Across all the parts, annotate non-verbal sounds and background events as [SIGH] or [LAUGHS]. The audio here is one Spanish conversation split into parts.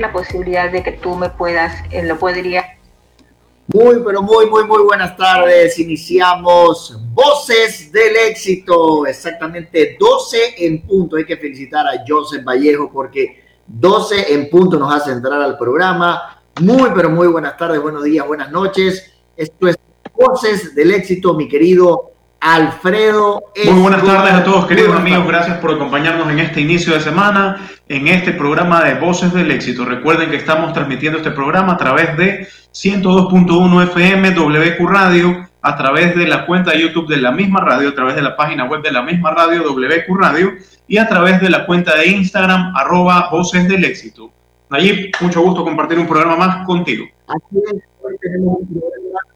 la posibilidad de que tú me puedas, eh, lo podría muy, pero muy, muy, muy buenas tardes. Iniciamos Voces del Éxito. Exactamente 12 en punto. Hay que felicitar a Joseph Vallejo porque 12 en punto nos hace entrar al programa. Muy, pero muy buenas tardes, buenos días, buenas noches. Esto es Voces del Éxito, mi querido Alfredo. Muy buenas tardes a todos, queridos amigos. Gracias por acompañarnos en este inicio de semana, en este programa de Voces del Éxito. Recuerden que estamos transmitiendo este programa a través de 102.1 FM WQ Radio, a través de la cuenta de YouTube de la misma radio, a través de la página web de la misma radio WQ Radio y a través de la cuenta de Instagram arroba Voces del Éxito. Allí, mucho gusto compartir un programa más contigo. Hoy tenemos un programa,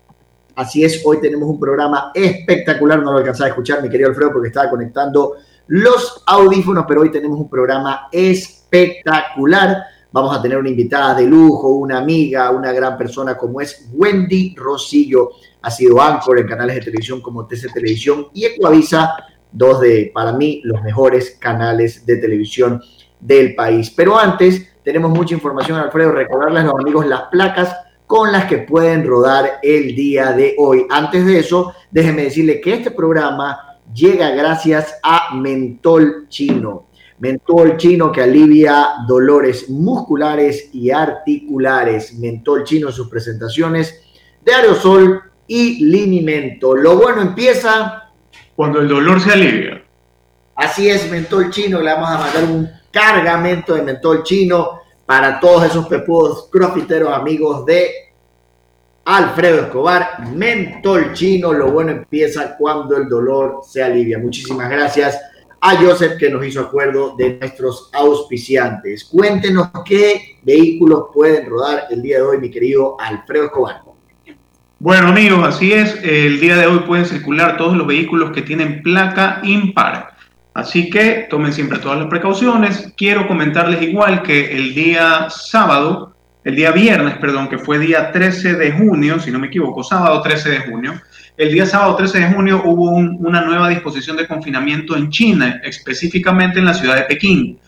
así es, hoy tenemos un programa espectacular, no lo alcanzaba a escuchar mi querido Alfredo porque estaba conectando los audífonos, pero hoy tenemos un programa espectacular Vamos a tener una invitada de lujo, una amiga, una gran persona como es Wendy Rosillo. Ha sido anchor en canales de televisión como TC Televisión y Ecuavisa, dos de, para mí, los mejores canales de televisión del país. Pero antes, tenemos mucha información, Alfredo. Recordarles a los amigos las placas con las que pueden rodar el día de hoy. Antes de eso, déjenme decirle que este programa llega gracias a Mentol Chino Mentol chino que alivia dolores musculares y articulares. Mentol chino en sus presentaciones de aerosol y linimento. Lo bueno empieza cuando el dolor se alivia. Así es, mentol chino. Le vamos a mandar un cargamento de mentol chino para todos esos pepudos crofiteros amigos de Alfredo Escobar. Mentol chino. Lo bueno empieza cuando el dolor se alivia. Muchísimas gracias a Joseph que nos hizo acuerdo de nuestros auspiciantes. Cuéntenos qué vehículos pueden rodar el día de hoy, mi querido Alfredo Escobar. Bueno amigos, así es, el día de hoy pueden circular todos los vehículos que tienen placa impar. Así que tomen siempre todas las precauciones. Quiero comentarles igual que el día sábado, el día viernes, perdón, que fue día 13 de junio, si no me equivoco, sábado 13 de junio, el día sábado 13 de junio hubo una nueva disposición de confinamiento en China, específicamente en la ciudad de Pekín.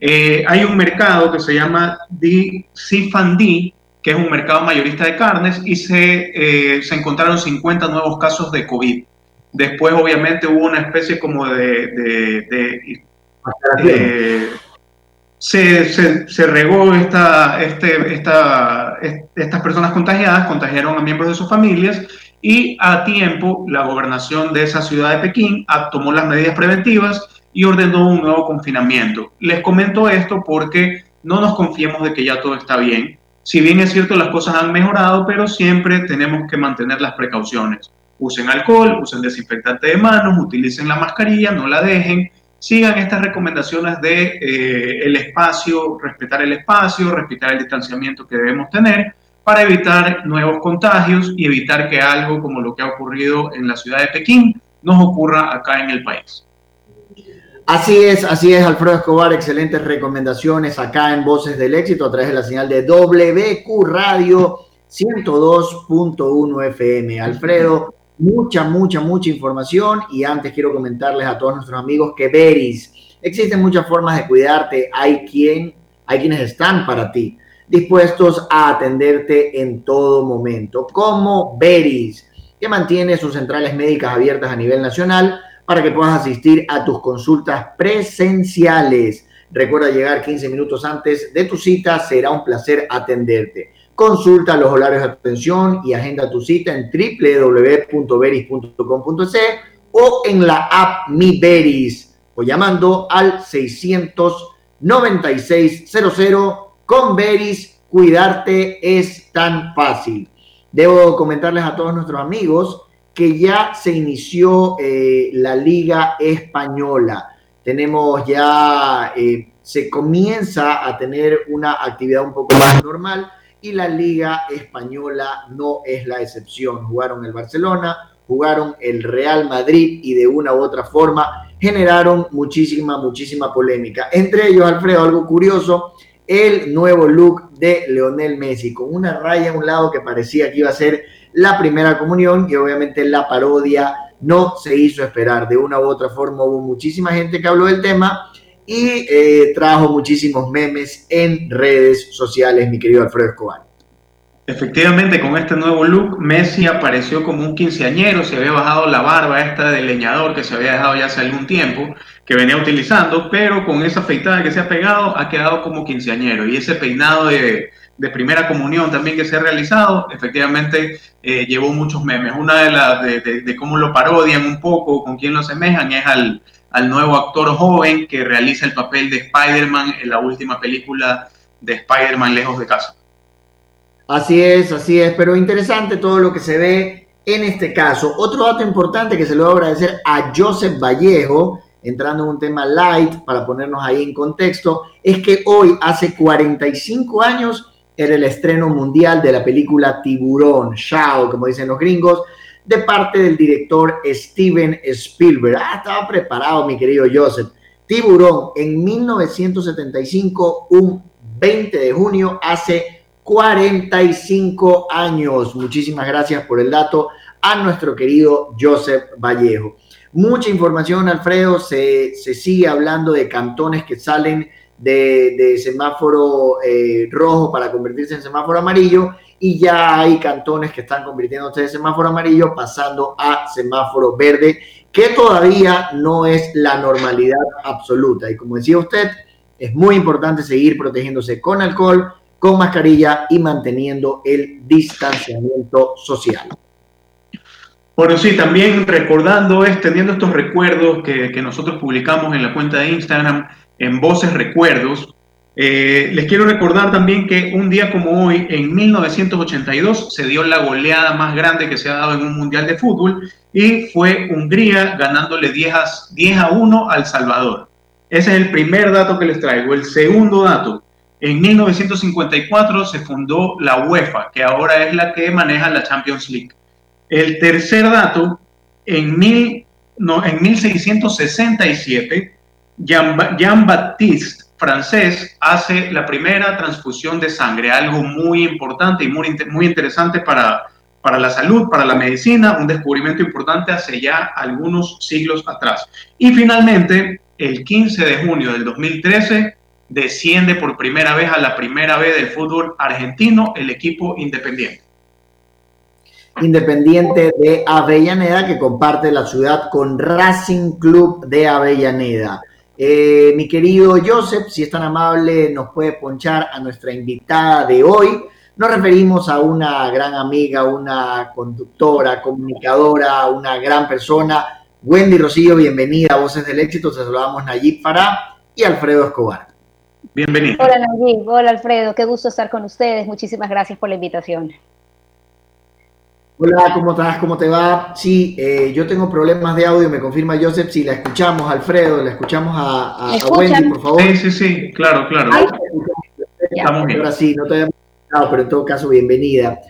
Eh, hay un mercado que se llama Di Sifandi, que es un mercado mayorista de carnes, y se, eh, se encontraron 50 nuevos casos de COVID. Después, obviamente, hubo una especie como de... de, se, se, se, regó esta, este, esta, estas personas contagiadas, contagiaron a miembros de sus familias y a tiempo la gobernación de esa ciudad de Pekín tomó las medidas preventivas y ordenó un nuevo confinamiento. Les comento esto porque no nos confiemos de que ya todo está bien. Si bien es cierto las cosas han mejorado, pero siempre tenemos que mantener las precauciones. Usen alcohol, usen desinfectante de manos, utilicen la mascarilla, no la dejen. Sigan estas recomendaciones de eh, el espacio, respetar el espacio, respetar el distanciamiento que debemos tener para evitar nuevos contagios y evitar que algo como lo que ha ocurrido en la ciudad de Pekín nos ocurra acá en el país. Así es, así es, Alfredo Escobar, excelentes recomendaciones acá en Voces del Éxito a través de la señal de WQ Radio 102.1 FM. Alfredo, mucha, mucha, mucha información y antes quiero comentarles a todos nuestros amigos que Veris, existen muchas formas de cuidarte, hay quien, hay quienes están para ti dispuestos a atenderte en todo momento, como Veris, que mantiene sus centrales médicas abiertas a nivel nacional para que puedas asistir a tus consultas presenciales. Recuerda llegar 15 minutos antes de tu cita, será un placer atenderte. Consulta los horarios de atención y agenda tu cita en www.veris.com.c o en la app Mi Veris o llamando al 69600 con Veris, cuidarte es tan fácil. Debo comentarles a todos nuestros amigos que ya se inició eh, la Liga Española. Tenemos ya, eh, se comienza a tener una actividad un poco más normal y la Liga Española no es la excepción. Jugaron el Barcelona, jugaron el Real Madrid y de una u otra forma generaron muchísima, muchísima polémica. Entre ellos, Alfredo, algo curioso el nuevo look de Leonel Messi, con una raya a un lado que parecía que iba a ser la primera comunión y obviamente la parodia no se hizo esperar. De una u otra forma hubo muchísima gente que habló del tema y eh, trajo muchísimos memes en redes sociales, mi querido Alfredo Escobar. Efectivamente, con este nuevo look, Messi apareció como un quinceañero, se había bajado la barba esta de leñador que se había dejado ya hace algún tiempo, que venía utilizando, pero con esa afeitada que se ha pegado, ha quedado como quinceañero. Y ese peinado de, primera comunión también que se ha realizado, efectivamente eh, llevó muchos memes. Una de las de, cómo lo parodian un poco, con quién lo semejan, es al, al nuevo actor joven que realiza el papel de Spider-Man en la última película de Spider-Man Lejos de Casa. Así es, así es, pero interesante todo lo que se ve en este caso. Otro dato importante que se lo voy a agradecer a Joseph Vallejo, entrando en un tema light para ponernos ahí en contexto, es que hoy, hace 45 años, era el estreno mundial de la película Tiburón, Shao, como dicen los gringos, de parte del director Steven Spielberg. Ah, estaba preparado, mi querido Joseph. Tiburón, en 1975, un 20 de junio, hace 45 años. Muchísimas gracias por el dato a nuestro querido Joseph Vallejo. Mucha información, Alfredo. Se, sigue hablando de cantones que salen de, semáforo eh, rojo para convertirse en semáforo amarillo y ya hay cantones que están convirtiéndose de semáforo amarillo pasando a semáforo verde, que todavía no es la normalidad absoluta. Y como decía usted, es muy importante seguir protegiéndose con alcohol, con mascarilla y manteniendo el distanciamiento social. Bueno, sí, también recordando, es teniendo estos recuerdos que, nosotros publicamos en la cuenta de Instagram, en Voces Recuerdos, eh, les quiero recordar también que un día como hoy, en 1982, se dio la goleada más grande que se ha dado en un mundial de fútbol y fue Hungría ganándole 10 a, 10 a 1 al Salvador. Ese es el primer dato que les traigo. El segundo dato, en 1954 se fundó la UEFA, que ahora es la que maneja la Champions League. El tercer dato, en, en 1667, Jean-Baptiste francés hace la primera transfusión de sangre, algo muy importante y muy, muy interesante para, para la salud, para la medicina, un descubrimiento importante hace ya algunos siglos atrás. Y finalmente, el 15 de junio del 2013, desciende por primera vez a la primera vez del fútbol argentino el equipo Independiente. Independiente de Avellaneda, que comparte la ciudad con Racing Club de Avellaneda. Eh, mi querido Joseph, si es tan amable, nos puede ponchar a nuestra invitada de hoy. Nos referimos a una gran amiga, una conductora, comunicadora, una gran persona. Wendy Rosillo, bienvenida a Voces del Éxito. Te saludamos Nayib Farah y Alfredo Escobar. Bienvenido. Hola Nayib, hola Alfredo, qué gusto estar con ustedes. Muchísimas gracias por la invitación. Hola, ¿cómo estás? ¿Cómo te va? Sí, eh, yo tengo problemas de audio, me confirma Joseph, si la escuchamos, Alfredo, la escuchamos a, Wendy, por favor. Sí, sí, sí, claro, claro. Estamos bien. Ahora sí, no te había escuchado, pero en todo caso, bienvenida.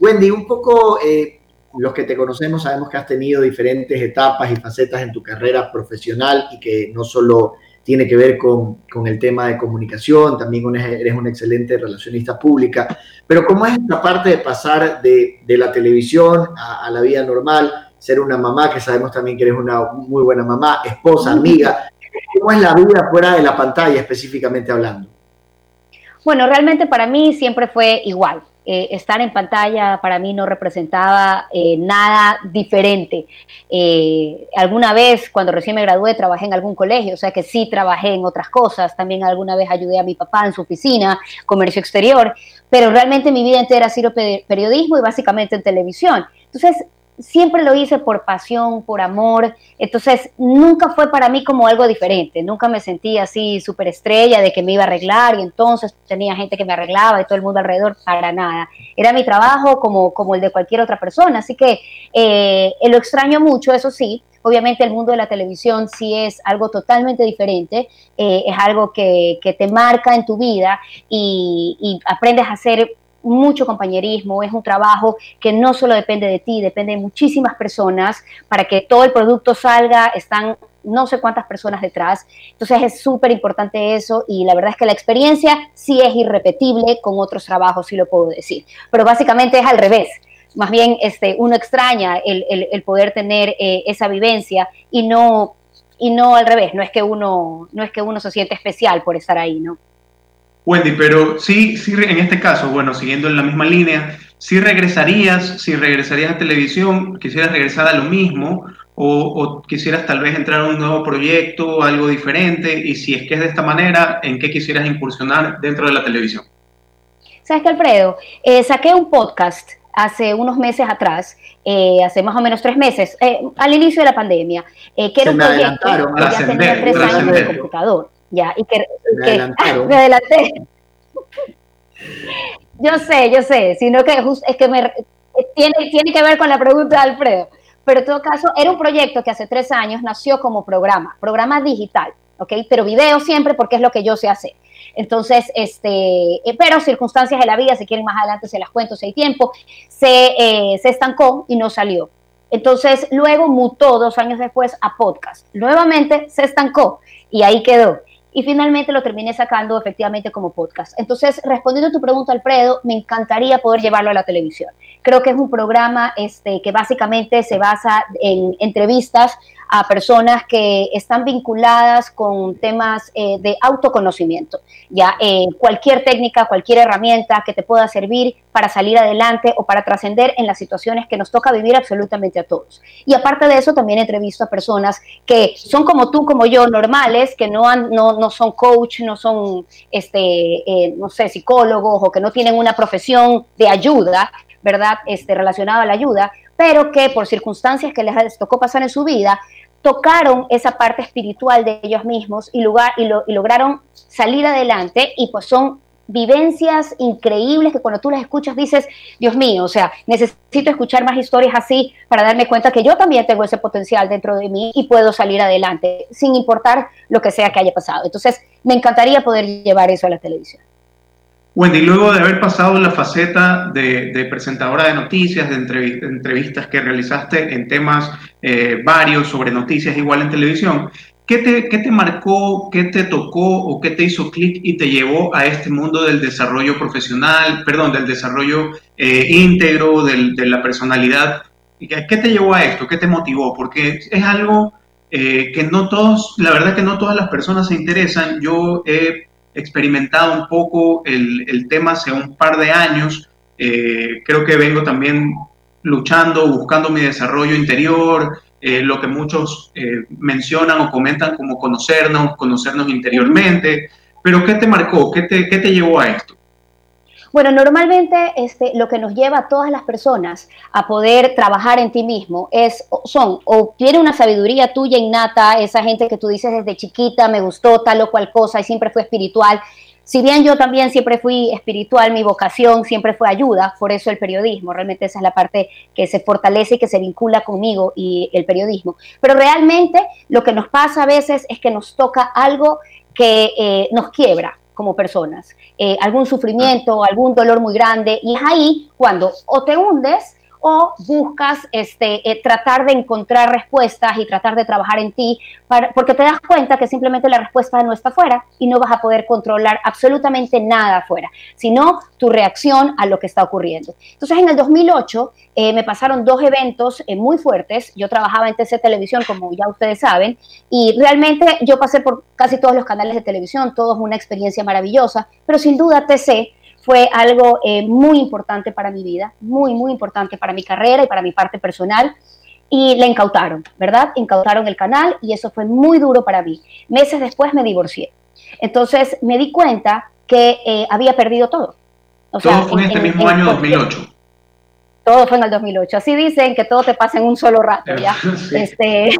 Wendy, un poco, eh, los que te conocemos sabemos que has tenido diferentes etapas y facetas en tu carrera profesional y que no solo tiene que ver con, con, el tema de comunicación, también eres una excelente relacionista pública, pero ¿cómo es esta parte de pasar de, de la televisión a, la vida normal, ser una mamá, que sabemos también que eres una muy buena mamá, esposa, amiga? ¿Cómo es la vida fuera de la pantalla específicamente hablando? Bueno, realmente para mí siempre fue igual. Eh, estar en pantalla para mí no representaba eh, nada diferente. Eh, alguna vez, cuando recién me gradué, trabajé en algún colegio, o sea que sí trabajé en otras cosas. También alguna vez ayudé a mi papá en su oficina, comercio exterior, pero realmente mi vida entera ha sido periodismo y básicamente en televisión. Entonces, siempre lo hice por pasión, por amor, entonces nunca fue para mí como algo diferente, nunca me sentí así súper estrella de que me iba a arreglar y entonces tenía gente que me arreglaba y todo el mundo alrededor, para nada. Era mi trabajo como, como el de cualquier otra persona, así que eh, lo extraño mucho, eso sí, obviamente el mundo de la televisión sí es algo totalmente diferente, eh, es algo que, que, te marca en tu vida y, y aprendes a hacer mucho compañerismo, es un trabajo que no solo depende de ti, depende de muchísimas personas para que todo el producto salga, están no sé cuántas personas detrás, entonces es súper importante eso y la verdad es que la experiencia sí es irrepetible con otros trabajos, sí lo puedo decir, pero básicamente es al revés. Más bien, este, uno extraña el, poder tener eh, esa vivencia y no y no al revés, no es que uno, no es que uno se siente especial por estar ahí, ¿no? Wendy, pero sí, sí, en este caso, bueno, siguiendo en la misma línea, si regresarías, si regresarías a televisión, quisieras regresar a lo mismo o, quisieras tal vez entrar a un nuevo proyecto, algo diferente, y si es que es de esta manera, ¿en qué quisieras incursionar dentro de la televisión? ¿Sabes qué, Alfredo? Eh, saqué un podcast hace unos meses atrás, eh, hace más o menos tres meses, eh, al inicio de la pandemia, que era un proyecto que ya tenía tres años de computador. Ya, y que, me, [LAUGHS] me adelanté. yo sé, yo sé, sino que es que me, tiene, tiene que ver con la pregunta de Alfredo pero en todo caso era un proyecto que hace tres años nació como programa, programa digital, ¿ok? Pero video siempre porque es lo que yo sé hacer. Entonces, este, eh, pero circunstancias de la vida, si quieren más adelante se las cuento si hay tiempo, se, eh, se estancó y no salió. Entonces, luego mutó dos años después a podcast. Nuevamente se estancó y ahí quedó y finalmente lo terminé sacando efectivamente como podcast. Entonces, respondiendo a tu pregunta, Alfredo, me encantaría poder llevarlo a la televisión. Creo que es un programa este, que básicamente se basa en entrevistas a personas que están vinculadas con temas eh, de autoconocimiento. Ya eh, cualquier técnica, cualquier herramienta que te pueda servir para salir adelante o para trascender en las situaciones que nos toca vivir absolutamente a todos. Y aparte de eso, también entrevisto a personas que son como tú, como yo, normales, que no, han, no, no son coach, no son, este, eh, no sé, psicólogos o que no tienen una profesión de ayuda, ¿verdad? Este, relacionada a la ayuda, pero que por circunstancias que les tocó pasar en su vida, tocaron esa parte espiritual de ellos mismos y, lugar, y, lo, y lograron salir adelante y pues son vivencias increíbles que cuando tú las escuchas dices, Dios mío, o sea, necesito escuchar más historias así para darme cuenta que yo también tengo ese potencial dentro de mí y puedo salir adelante, sin importar lo que sea que haya pasado. Entonces, me encantaría poder llevar eso a la televisión. Wendy, luego de haber pasado la faceta de, presentadora de noticias, de entrevistas que realizaste en temas eh, varios sobre noticias igual en televisión, ¿qué te, qué te marcó, qué te tocó o qué te hizo clic y te llevó a este mundo del desarrollo profesional, perdón, del desarrollo eh, íntegro, de la personalidad? ¿Qué te llevó a esto? ¿Qué te motivó? Porque es algo eh, que no todos, la verdad que no todas las personas se interesan. Yo he experimentado un poco el, tema hace un par de años. Eh, creo que vengo también luchando, buscando mi desarrollo interior, eh, lo que muchos eh, mencionan o comentan como conocernos, conocernos interiormente. Pero ¿qué te marcó? ¿Qué te, qué te llevó a esto? Bueno, normalmente este, lo que nos lleva a todas las personas a poder trabajar en ti mismo es, son, o tiene una sabiduría tuya innata, esa gente que tú dices desde chiquita, me gustó tal o cual cosa y siempre fue espiritual. Si bien yo también siempre fui espiritual, mi vocación siempre fue ayuda, por eso el periodismo, realmente esa es la parte que se fortalece y que se vincula conmigo y el periodismo. Pero realmente lo que nos pasa a veces es que nos toca algo que eh, nos quiebra, como personas, eh, algún sufrimiento, algún dolor muy grande, y es ahí cuando o te hundes o buscas este, eh, tratar de encontrar respuestas y tratar de trabajar en ti, para, porque te das cuenta que simplemente la respuesta no está afuera y no vas a poder controlar absolutamente nada afuera, sino tu reacción a lo que está ocurriendo. Entonces, en el 2008 eh, me pasaron dos eventos eh, muy fuertes. Yo trabajaba en TC Televisión, como ya ustedes saben, y realmente yo pasé por casi todos los canales de televisión, todos una experiencia maravillosa, pero sin duda TC fue algo eh, muy importante para mi vida, muy, muy importante para mi carrera y para mi parte personal. Y le incautaron, ¿verdad? Incautaron el canal y eso fue muy duro para mí. Meses después me divorcié. Entonces me di cuenta que eh, había perdido todo. O todo fue en este mismo año 2008. Todo fue en el 2008. Así dicen que todo te pasa en un solo rato, ¿ya? [LAUGHS] Este,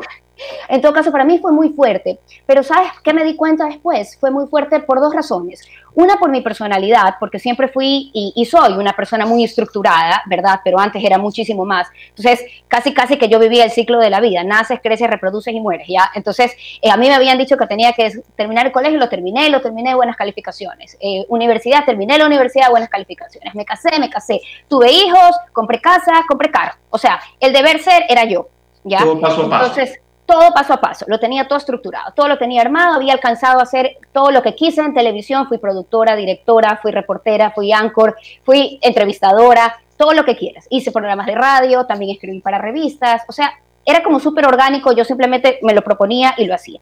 en todo caso, para mí fue muy fuerte. Pero ¿sabes qué me di cuenta después? Fue muy fuerte por dos razones. Una por mi personalidad, porque siempre fui y, soy una persona muy estructurada, ¿verdad? Pero antes era muchísimo más. Entonces, casi, casi que yo vivía el ciclo de la vida. Naces, creces, reproduces y mueres, ¿ya? Entonces, eh, a mí me habían dicho que tenía que terminar el colegio, lo terminé, lo terminé de buenas calificaciones. Eh, universidad, terminé la universidad buenas calificaciones. Me casé, me casé. Tuve hijos, compré casa, compré carro. O sea, el deber ser era yo, ¿ya? Todo paso a paso. Entonces, todo paso a paso, lo tenía todo estructurado, todo lo tenía armado, había alcanzado a hacer todo lo que quise en televisión, fui productora, directora, fui reportera, fui anchor, fui entrevistadora, todo lo que quieras. Hice programas de radio, también escribí para revistas, o sea, era como súper orgánico, yo simplemente me lo proponía y lo hacía.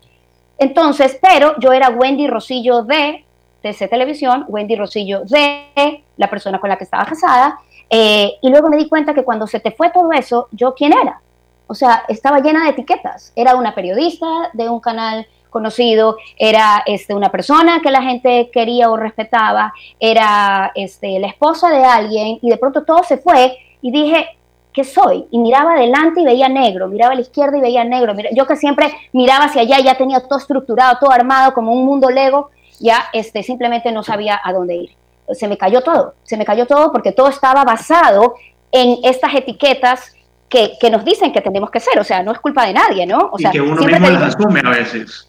Entonces, pero yo era Wendy Rosillo de TC Televisión, Wendy Rosillo de la persona con la que estaba casada, eh, y luego me di cuenta que cuando se te fue todo eso, yo quién era. O sea, estaba llena de etiquetas. Era una periodista de un canal conocido, era este, una persona que la gente quería o respetaba, era este, la esposa de alguien, y de pronto todo se fue y dije, ¿qué soy? Y miraba adelante y veía negro, miraba a la izquierda y veía negro. Yo que siempre miraba hacia allá ya tenía todo estructurado, todo armado, como un mundo lego, ya este, simplemente no sabía a dónde ir. Se me cayó todo, se me cayó todo porque todo estaba basado en estas etiquetas que, que nos dicen que tenemos que ser, o sea, no es culpa de nadie, ¿no? O y que uno mismo las asume a veces.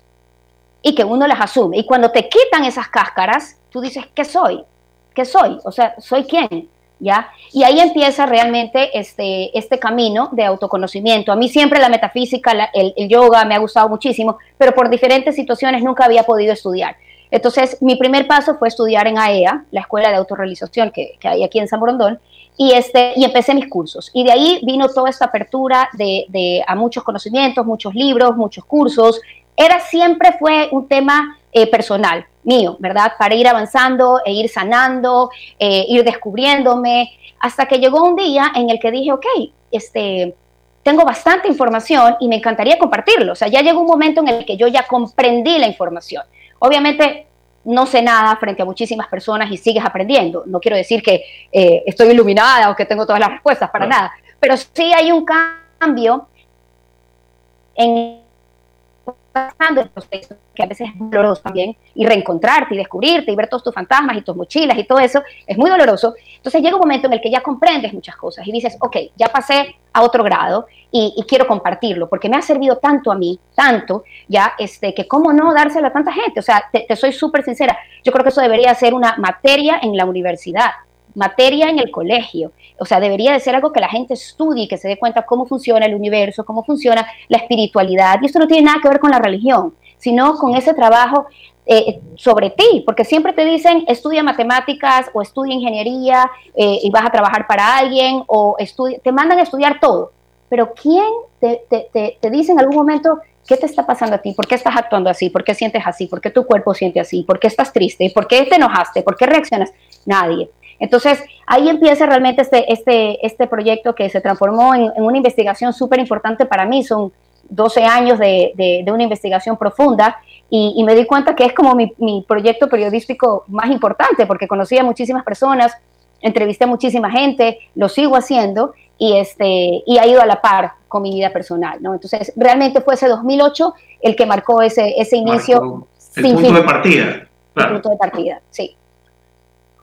Y que uno las asume. Y cuando te quitan esas cáscaras, tú dices, ¿qué soy? ¿Qué soy? O sea, ¿soy quién? ¿Ya? Y ahí empieza realmente este, este camino de autoconocimiento. A mí siempre la metafísica, el, el, yoga me ha gustado muchísimo, pero por diferentes situaciones nunca había podido estudiar. Entonces, mi primer paso fue estudiar en AEA, e la Escuela de Autorrealización que, que hay aquí en San Borondón, y, este, y empecé mis cursos. Y de ahí vino toda esta apertura de, de, a muchos conocimientos, muchos libros, muchos cursos. Era siempre fue un tema eh, personal mío, ¿verdad? Para ir avanzando e ir sanando, eh, ir descubriéndome, hasta que llegó un día en el que dije, ok, este, tengo bastante información y me encantaría compartirlo. O sea, ya llegó un momento en el que yo ya comprendí la información. Obviamente no sé nada frente a muchísimas personas y sigues aprendiendo. No quiero decir que eh, estoy iluminada o que tengo todas las respuestas, para nada. Pero sí hay un cambio en pasando el proceso, que a veces es doloroso también, y reencontrarte y descubrirte y ver todos tus fantasmas y tus mochilas y todo eso, es muy doloroso. Entonces llega un momento en el que ya comprendes muchas cosas y dices, ok, ya pasé a otro grado y, quiero compartirlo, porque me ha servido tanto a mí, tanto, ya, este, que cómo no dárselo a tanta gente. O sea, te, te soy súper sincera, yo creo que eso debería ser una materia en la universidad materia en el colegio. O sea, debería de ser algo que la gente estudie, que se dé cuenta cómo funciona el universo, cómo funciona la espiritualidad. Y esto no tiene nada que ver con la religión, sino con ese trabajo eh, sobre ti, porque siempre te dicen estudia matemáticas o estudia ingeniería eh, y vas a trabajar para alguien o estudia, te mandan a estudiar todo. Pero ¿quién te, te, te, te dice en algún momento qué te está pasando a ti? ¿Por qué estás actuando así? ¿Por qué sientes así? ¿Por qué tu cuerpo siente así? ¿Por qué estás triste? ¿Por qué te enojaste? ¿Por qué reaccionas? Nadie. Entonces, ahí empieza realmente este, este, este proyecto que se transformó en, en una investigación súper importante para mí. Son 12 años de, de, de una investigación profunda y, y, me di cuenta que es como mi, mi, proyecto periodístico más importante porque conocí a muchísimas personas, entrevisté a muchísima gente, lo sigo haciendo y, este, y ha ido a la par con mi vida personal. ¿no? Entonces, realmente fue ese 2008 el que marcó ese, ese inicio. Marcó el sin punto fin. de partida. Claro. El punto de partida, sí.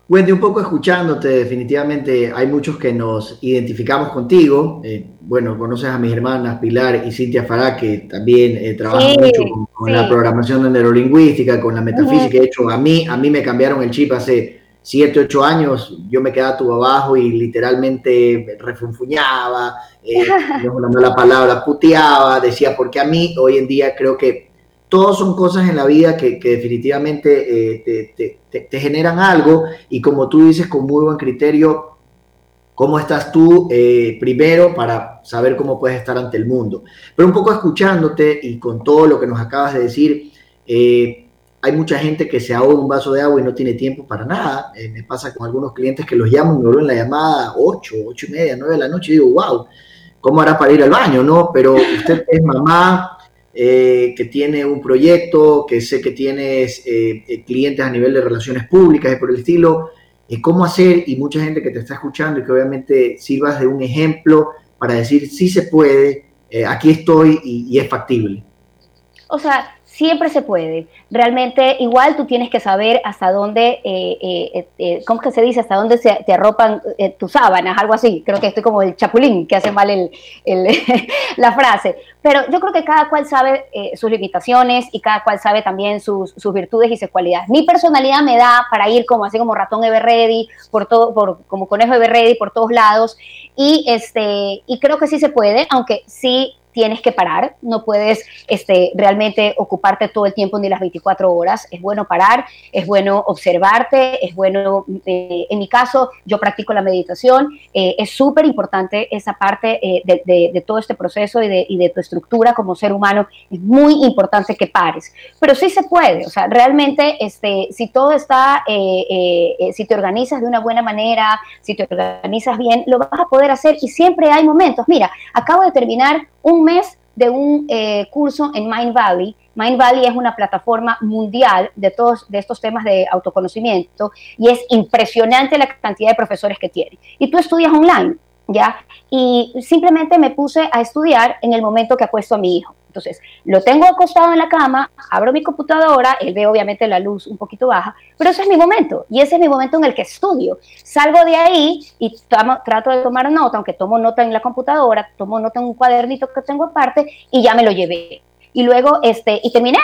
Wendy, un poco escuchándote, definitivamente hay muchos que nos identificamos contigo. Eh, bueno, conoces a mis hermanas Pilar y Cintia Fará, que también eh, trabajan sí, mucho con, con sí. la programación de neurolingüística, con la metafísica. Uh -huh. De hecho, a mí, a mí me cambiaron el chip hace 7, 8 años. Yo me quedaba tu abajo y literalmente refunfuñaba, eh, [LAUGHS] no la palabra, puteaba, decía, porque a mí hoy en día creo que todos son cosas en la vida que, definitivamente eh, te, generan algo y como tú dices con muy buen criterio, cómo estás tú eh, primero para saber cómo puedes estar ante el mundo. Pero un poco escuchándote y con todo lo que nos acabas de decir, eh, hay mucha gente que se ahoga un vaso de agua y no tiene tiempo para nada. Me pasa con algunos clientes que los llamo, me vuelven la llamada 8, 8 y media, 9 de la noche y digo, wow, ¿cómo hará para ir al baño? No, pero usted es mamá, eh, que tiene un proyecto, que sé que tienes eh, eh, clientes a nivel de relaciones públicas y por el estilo, cómo hacer y mucha gente que te está escuchando y que obviamente sirvas de un ejemplo para decir sí se puede, aquí estoy y es factible. O sea, siempre se puede. Realmente, igual tú tienes que saber hasta dónde, eh, eh, eh, ¿cómo es que se dice? Hasta dónde se, te arropan eh, tus sábanas, algo así. Creo que estoy como el chapulín, que hace mal el, [LAUGHS] la frase. Pero yo creo que cada cual sabe eh, sus limitaciones y cada cual sabe también sus, sus, virtudes y sus cualidades. Mi personalidad me da para ir como así como ratón Everready, por todo, por, como conejo Everready por todos lados. Y, este, y creo que sí se puede, aunque sí tienes que parar, no puedes este, realmente ocuparte todo el tiempo ni las 24 horas, es bueno parar, es bueno observarte, es bueno, eh, en mi caso, yo practico la meditación, eh, es súper importante esa parte eh, de, todo este proceso y de, y de tu estructura como ser humano, es muy importante que pares, pero sí se puede, o sea, realmente, este, si todo está, si te organizas de una buena manera, si te organizas bien, lo vas a poder hacer y siempre hay momentos, mira, acabo de terminar un mes de un eh, curso en Mind Valley. Mind Valley es una plataforma mundial de todos de estos temas de autoconocimiento y es impresionante la cantidad de profesores que tiene. Y tú estudias online, ¿ya? Y simplemente me puse a estudiar en el momento que acuesto a mi hijo. Entonces, lo tengo acostado en la cama, abro mi computadora, él ve obviamente la luz un poquito baja, pero ese es mi momento y ese es mi momento en el que estudio. Salgo de ahí y trato de tomar nota, aunque tomo nota en la computadora, tomo nota en un cuadernito que tengo aparte y ya me lo llevé. Y luego, este, y terminé,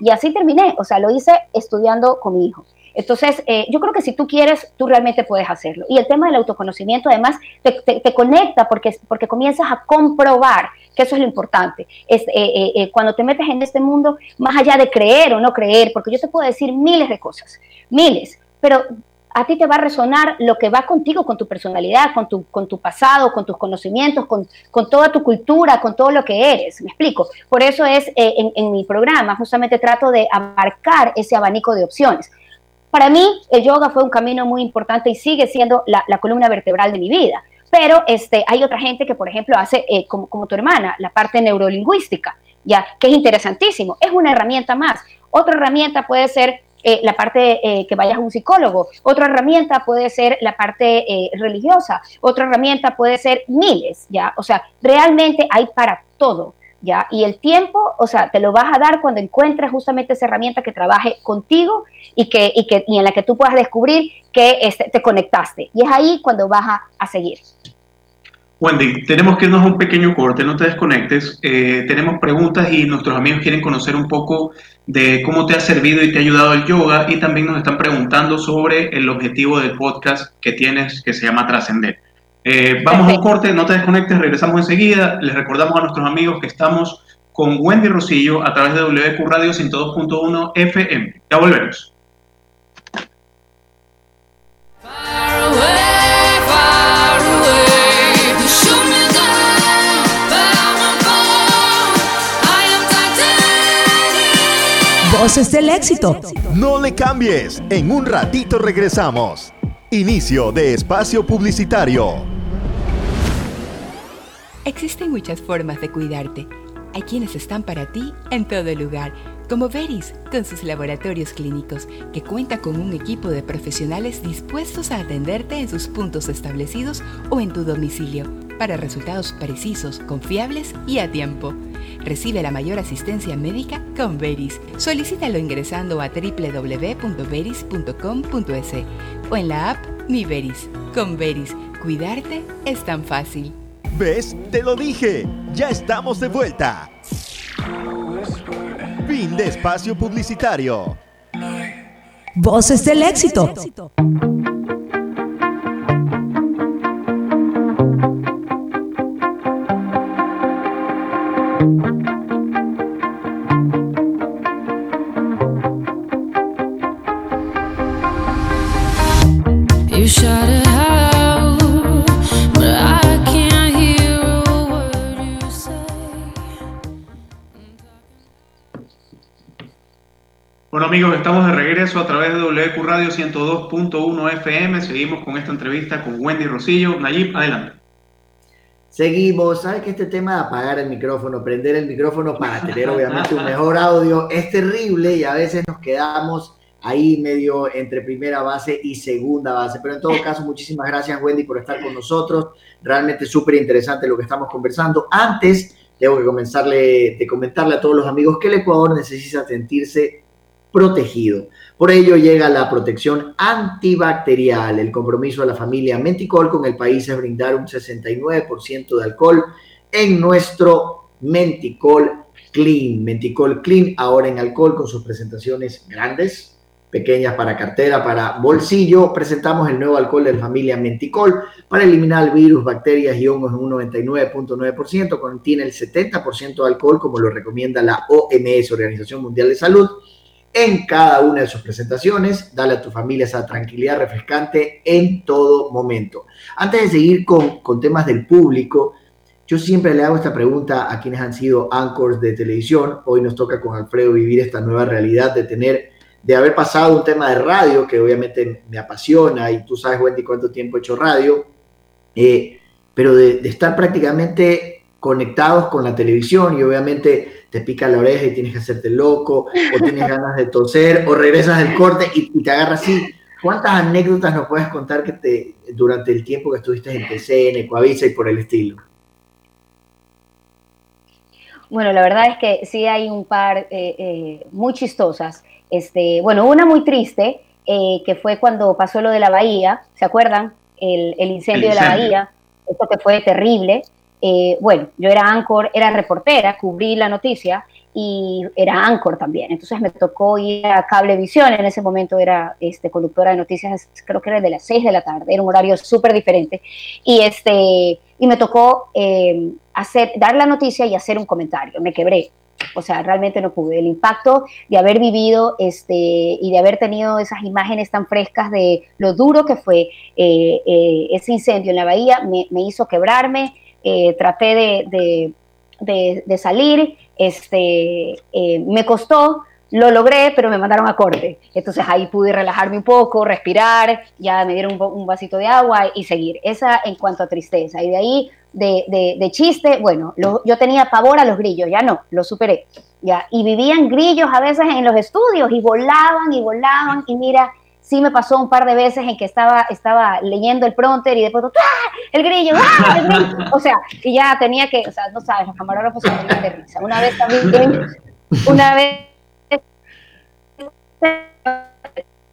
y así terminé, o sea, lo hice estudiando con mi hijo. Entonces, eh, yo creo que si tú quieres, tú realmente puedes hacerlo. Y el tema del autoconocimiento, además, te, conecta porque, porque comienzas a comprobar que eso es lo importante. Es, eh, eh, cuando te metes en este mundo, más allá de creer o no creer, porque yo te puedo decir miles de cosas, miles, pero a ti te va a resonar lo que va contigo, con tu personalidad, con tu, con tu pasado, con tus conocimientos, con, con toda tu cultura, con todo lo que eres. ¿Me explico? Por eso es en, en, mi programa, justamente trato de abarcar ese abanico de opciones. Para mí, el yoga fue un camino muy importante y sigue siendo la, columna vertebral de mi vida. Pero este, hay otra gente que, por ejemplo, hace, eh, como, tu hermana, la parte neurolingüística, ya, que es interesantísimo. Es una herramienta más. Otra herramienta puede ser eh, la parte eh, que vayas a un psicólogo, otra herramienta puede ser la parte religiosa, otra herramienta puede ser miles, ¿ya? O sea, realmente hay para todo. ¿Ya? Y el tiempo, o sea, te lo vas a dar cuando encuentres justamente esa herramienta que trabaje contigo y, que, y, que, y en la que tú puedas descubrir que este, te conectaste. Y es ahí cuando vas a, seguir. Wendy, tenemos que irnos a un pequeño corte, no te desconectes. Eh, tenemos preguntas y nuestros amigos quieren conocer un poco de cómo te ha servido y te ha ayudado el yoga y también nos están preguntando sobre el objetivo del podcast que tienes que se llama Trascender. Eh, vamos a un corte, no te desconectes, regresamos enseguida. Les recordamos a nuestros amigos que estamos con Wendy Rosillo a través de WQ Radio 102.1 FM. Ya volvemos. Voces del éxito. No le cambies. En un ratito regresamos. Inicio de espacio publicitario. Existen muchas formas de cuidarte. Hay quienes están para ti en todo lugar, como Veris, con sus laboratorios clínicos, que cuenta con un equipo de profesionales dispuestos a atenderte en sus puntos establecidos o en tu domicilio, para resultados precisos, confiables y a tiempo. Recibe la mayor asistencia médica con Veris. Solicítalo ingresando a www.veris.com.es o en la app Mi Veris. Con Veris, cuidarte es tan fácil. ¿Ves? Te lo dije. Ya estamos de vuelta. Fin de espacio publicitario. Voces del éxito. Amigos, estamos de regreso a través de WQ Radio 102.1 FM. Seguimos con esta entrevista con Wendy Rosillo. Nayib, adelante. Seguimos. Sabes que este tema de apagar el micrófono, prender el micrófono para tener obviamente un mejor audio es terrible y a veces nos quedamos ahí medio entre primera base y segunda base. Pero en todo caso, muchísimas gracias Wendy por estar con nosotros. Realmente súper interesante lo que estamos conversando. Antes, tengo que comenzarle, de comentarle a todos los amigos que el Ecuador necesita sentirse protegido. Por ello llega la protección antibacterial. El compromiso de la familia Menticol con el país es brindar un 69% de alcohol en nuestro Menticol Clean. Menticol Clean ahora en alcohol con sus presentaciones grandes, pequeñas para cartera, para bolsillo, presentamos el nuevo alcohol de la familia Menticol para eliminar el virus, bacterias y hongos en un 99.9%, contiene el 70% de alcohol como lo recomienda la OMS, Organización Mundial de Salud, en cada una de sus presentaciones. Dale a tu familia esa tranquilidad refrescante en todo momento. Antes de seguir con, con temas del público, yo siempre le hago esta pregunta a quienes han sido anchors de televisión. Hoy nos toca con Alfredo vivir esta nueva realidad de tener, de haber pasado un tema de radio que obviamente me apasiona y tú sabes, cuánto tiempo he hecho radio, eh, pero de, de, estar prácticamente conectados con la televisión y obviamente te pica la oreja y tienes que hacerte loco o tienes ganas de toser o regresas del corte y, y te agarras así. ¿Cuántas anécdotas nos puedes contar que te, durante el tiempo que estuviste en TCN, Coavisa y por el estilo? Bueno, la verdad es que sí hay un par eh, eh, muy chistosas. Este, bueno, una muy triste, eh, que fue cuando pasó lo de la bahía, ¿se acuerdan? El, el incendio, el incendio. de la bahía, esto que fue terrible. Bueno, yo era anchor, era reportera, cubrí la noticia y era anchor también. Entonces me tocó ir a Cablevisión, en ese momento era este, conductora de noticias, creo que era de las 6 de la tarde, era un horario súper diferente. Y, este, y me tocó eh, hacer, dar la noticia y hacer un comentario, me quebré. O sea, realmente no pude. El impacto de haber vivido este, y de haber tenido esas imágenes tan frescas de lo duro que fue eh, eh, ese incendio en la bahía me hizo quebrarme. Traté de, de, de, salir, este, eh, me costó, lo logré, pero me mandaron a corte. Entonces ahí pude relajarme un poco, respirar, ya me dieron un, vasito de agua y seguir. Esa en cuanto a tristeza. Y de ahí, de, de, chiste, bueno, yo tenía pavor a los grillos, ya no, lo superé. Ya, y vivían grillos a veces en los estudios y volaban y volaban y mira, sí me pasó un par de veces en que estaba, estaba leyendo el pronter y después, ¡ah! El grillo, ¡ah! El grillo. [LAUGHS] O sea, y ya tenía que, o sea, no sabes, los camarógrafos se morían de risa. Una vez también, una vez,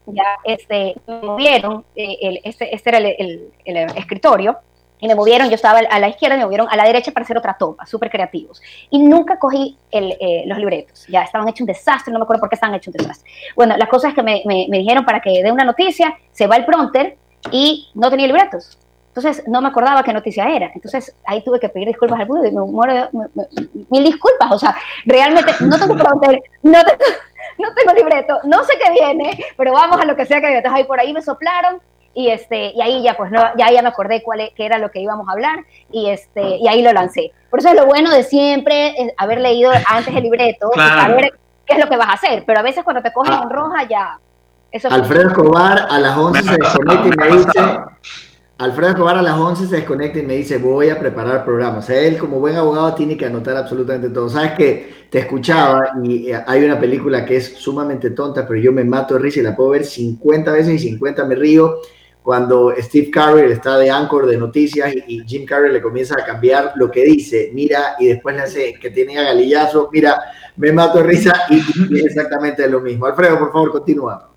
ya, este, me movieron, eh, el, este, este era el, el, el escritorio, y me movieron, yo estaba a la izquierda y me movieron a la derecha para hacer otra toma, súper creativos. Y nunca cogí el, eh, los libretos, ya estaban hechos un desastre, no me acuerdo por qué estaban hechos un desastre. Bueno, la cosa es que me, me, me dijeron para que dé una noticia, se va el pronter y no tenía libretos. Entonces no me acordaba qué noticia era. Entonces ahí tuve que pedir disculpas al público y me muero, mil disculpas. O sea, realmente no tengo pronter, no tengo, [LAUGHS] no tengo libreto, no sé qué viene, pero vamos a lo que sea que viene. Entonces ahí por ahí me soplaron y este y ahí ya pues no ya ya me acordé cuál e, qué era lo que íbamos a hablar y este y ahí lo lancé. Por eso es lo bueno de siempre es haber leído antes el libreto claro. y saber qué es lo que vas a hacer pero a veces cuando te cogen ah. en roja ya eso Alfredo Escobar a las 11 se desconecta y me dice Alfredo Escobar a las 11 se desconecta y me dice voy a preparar programas o sea él como buen abogado tiene que anotar absolutamente todo. Sabes que te escuchaba y eh, hay una película que es sumamente tonta pero yo me mato de risa y la puedo ver 50 veces y 50 me río cuando Steve Carell está de anchor de noticias y, Jim Carrey le comienza a cambiar lo que dice, mira, y después le hace que tenía galillazo, mira, me mato de risa y, [LAUGHS] y, es exactamente lo mismo. Alfredo, por favor, continúa.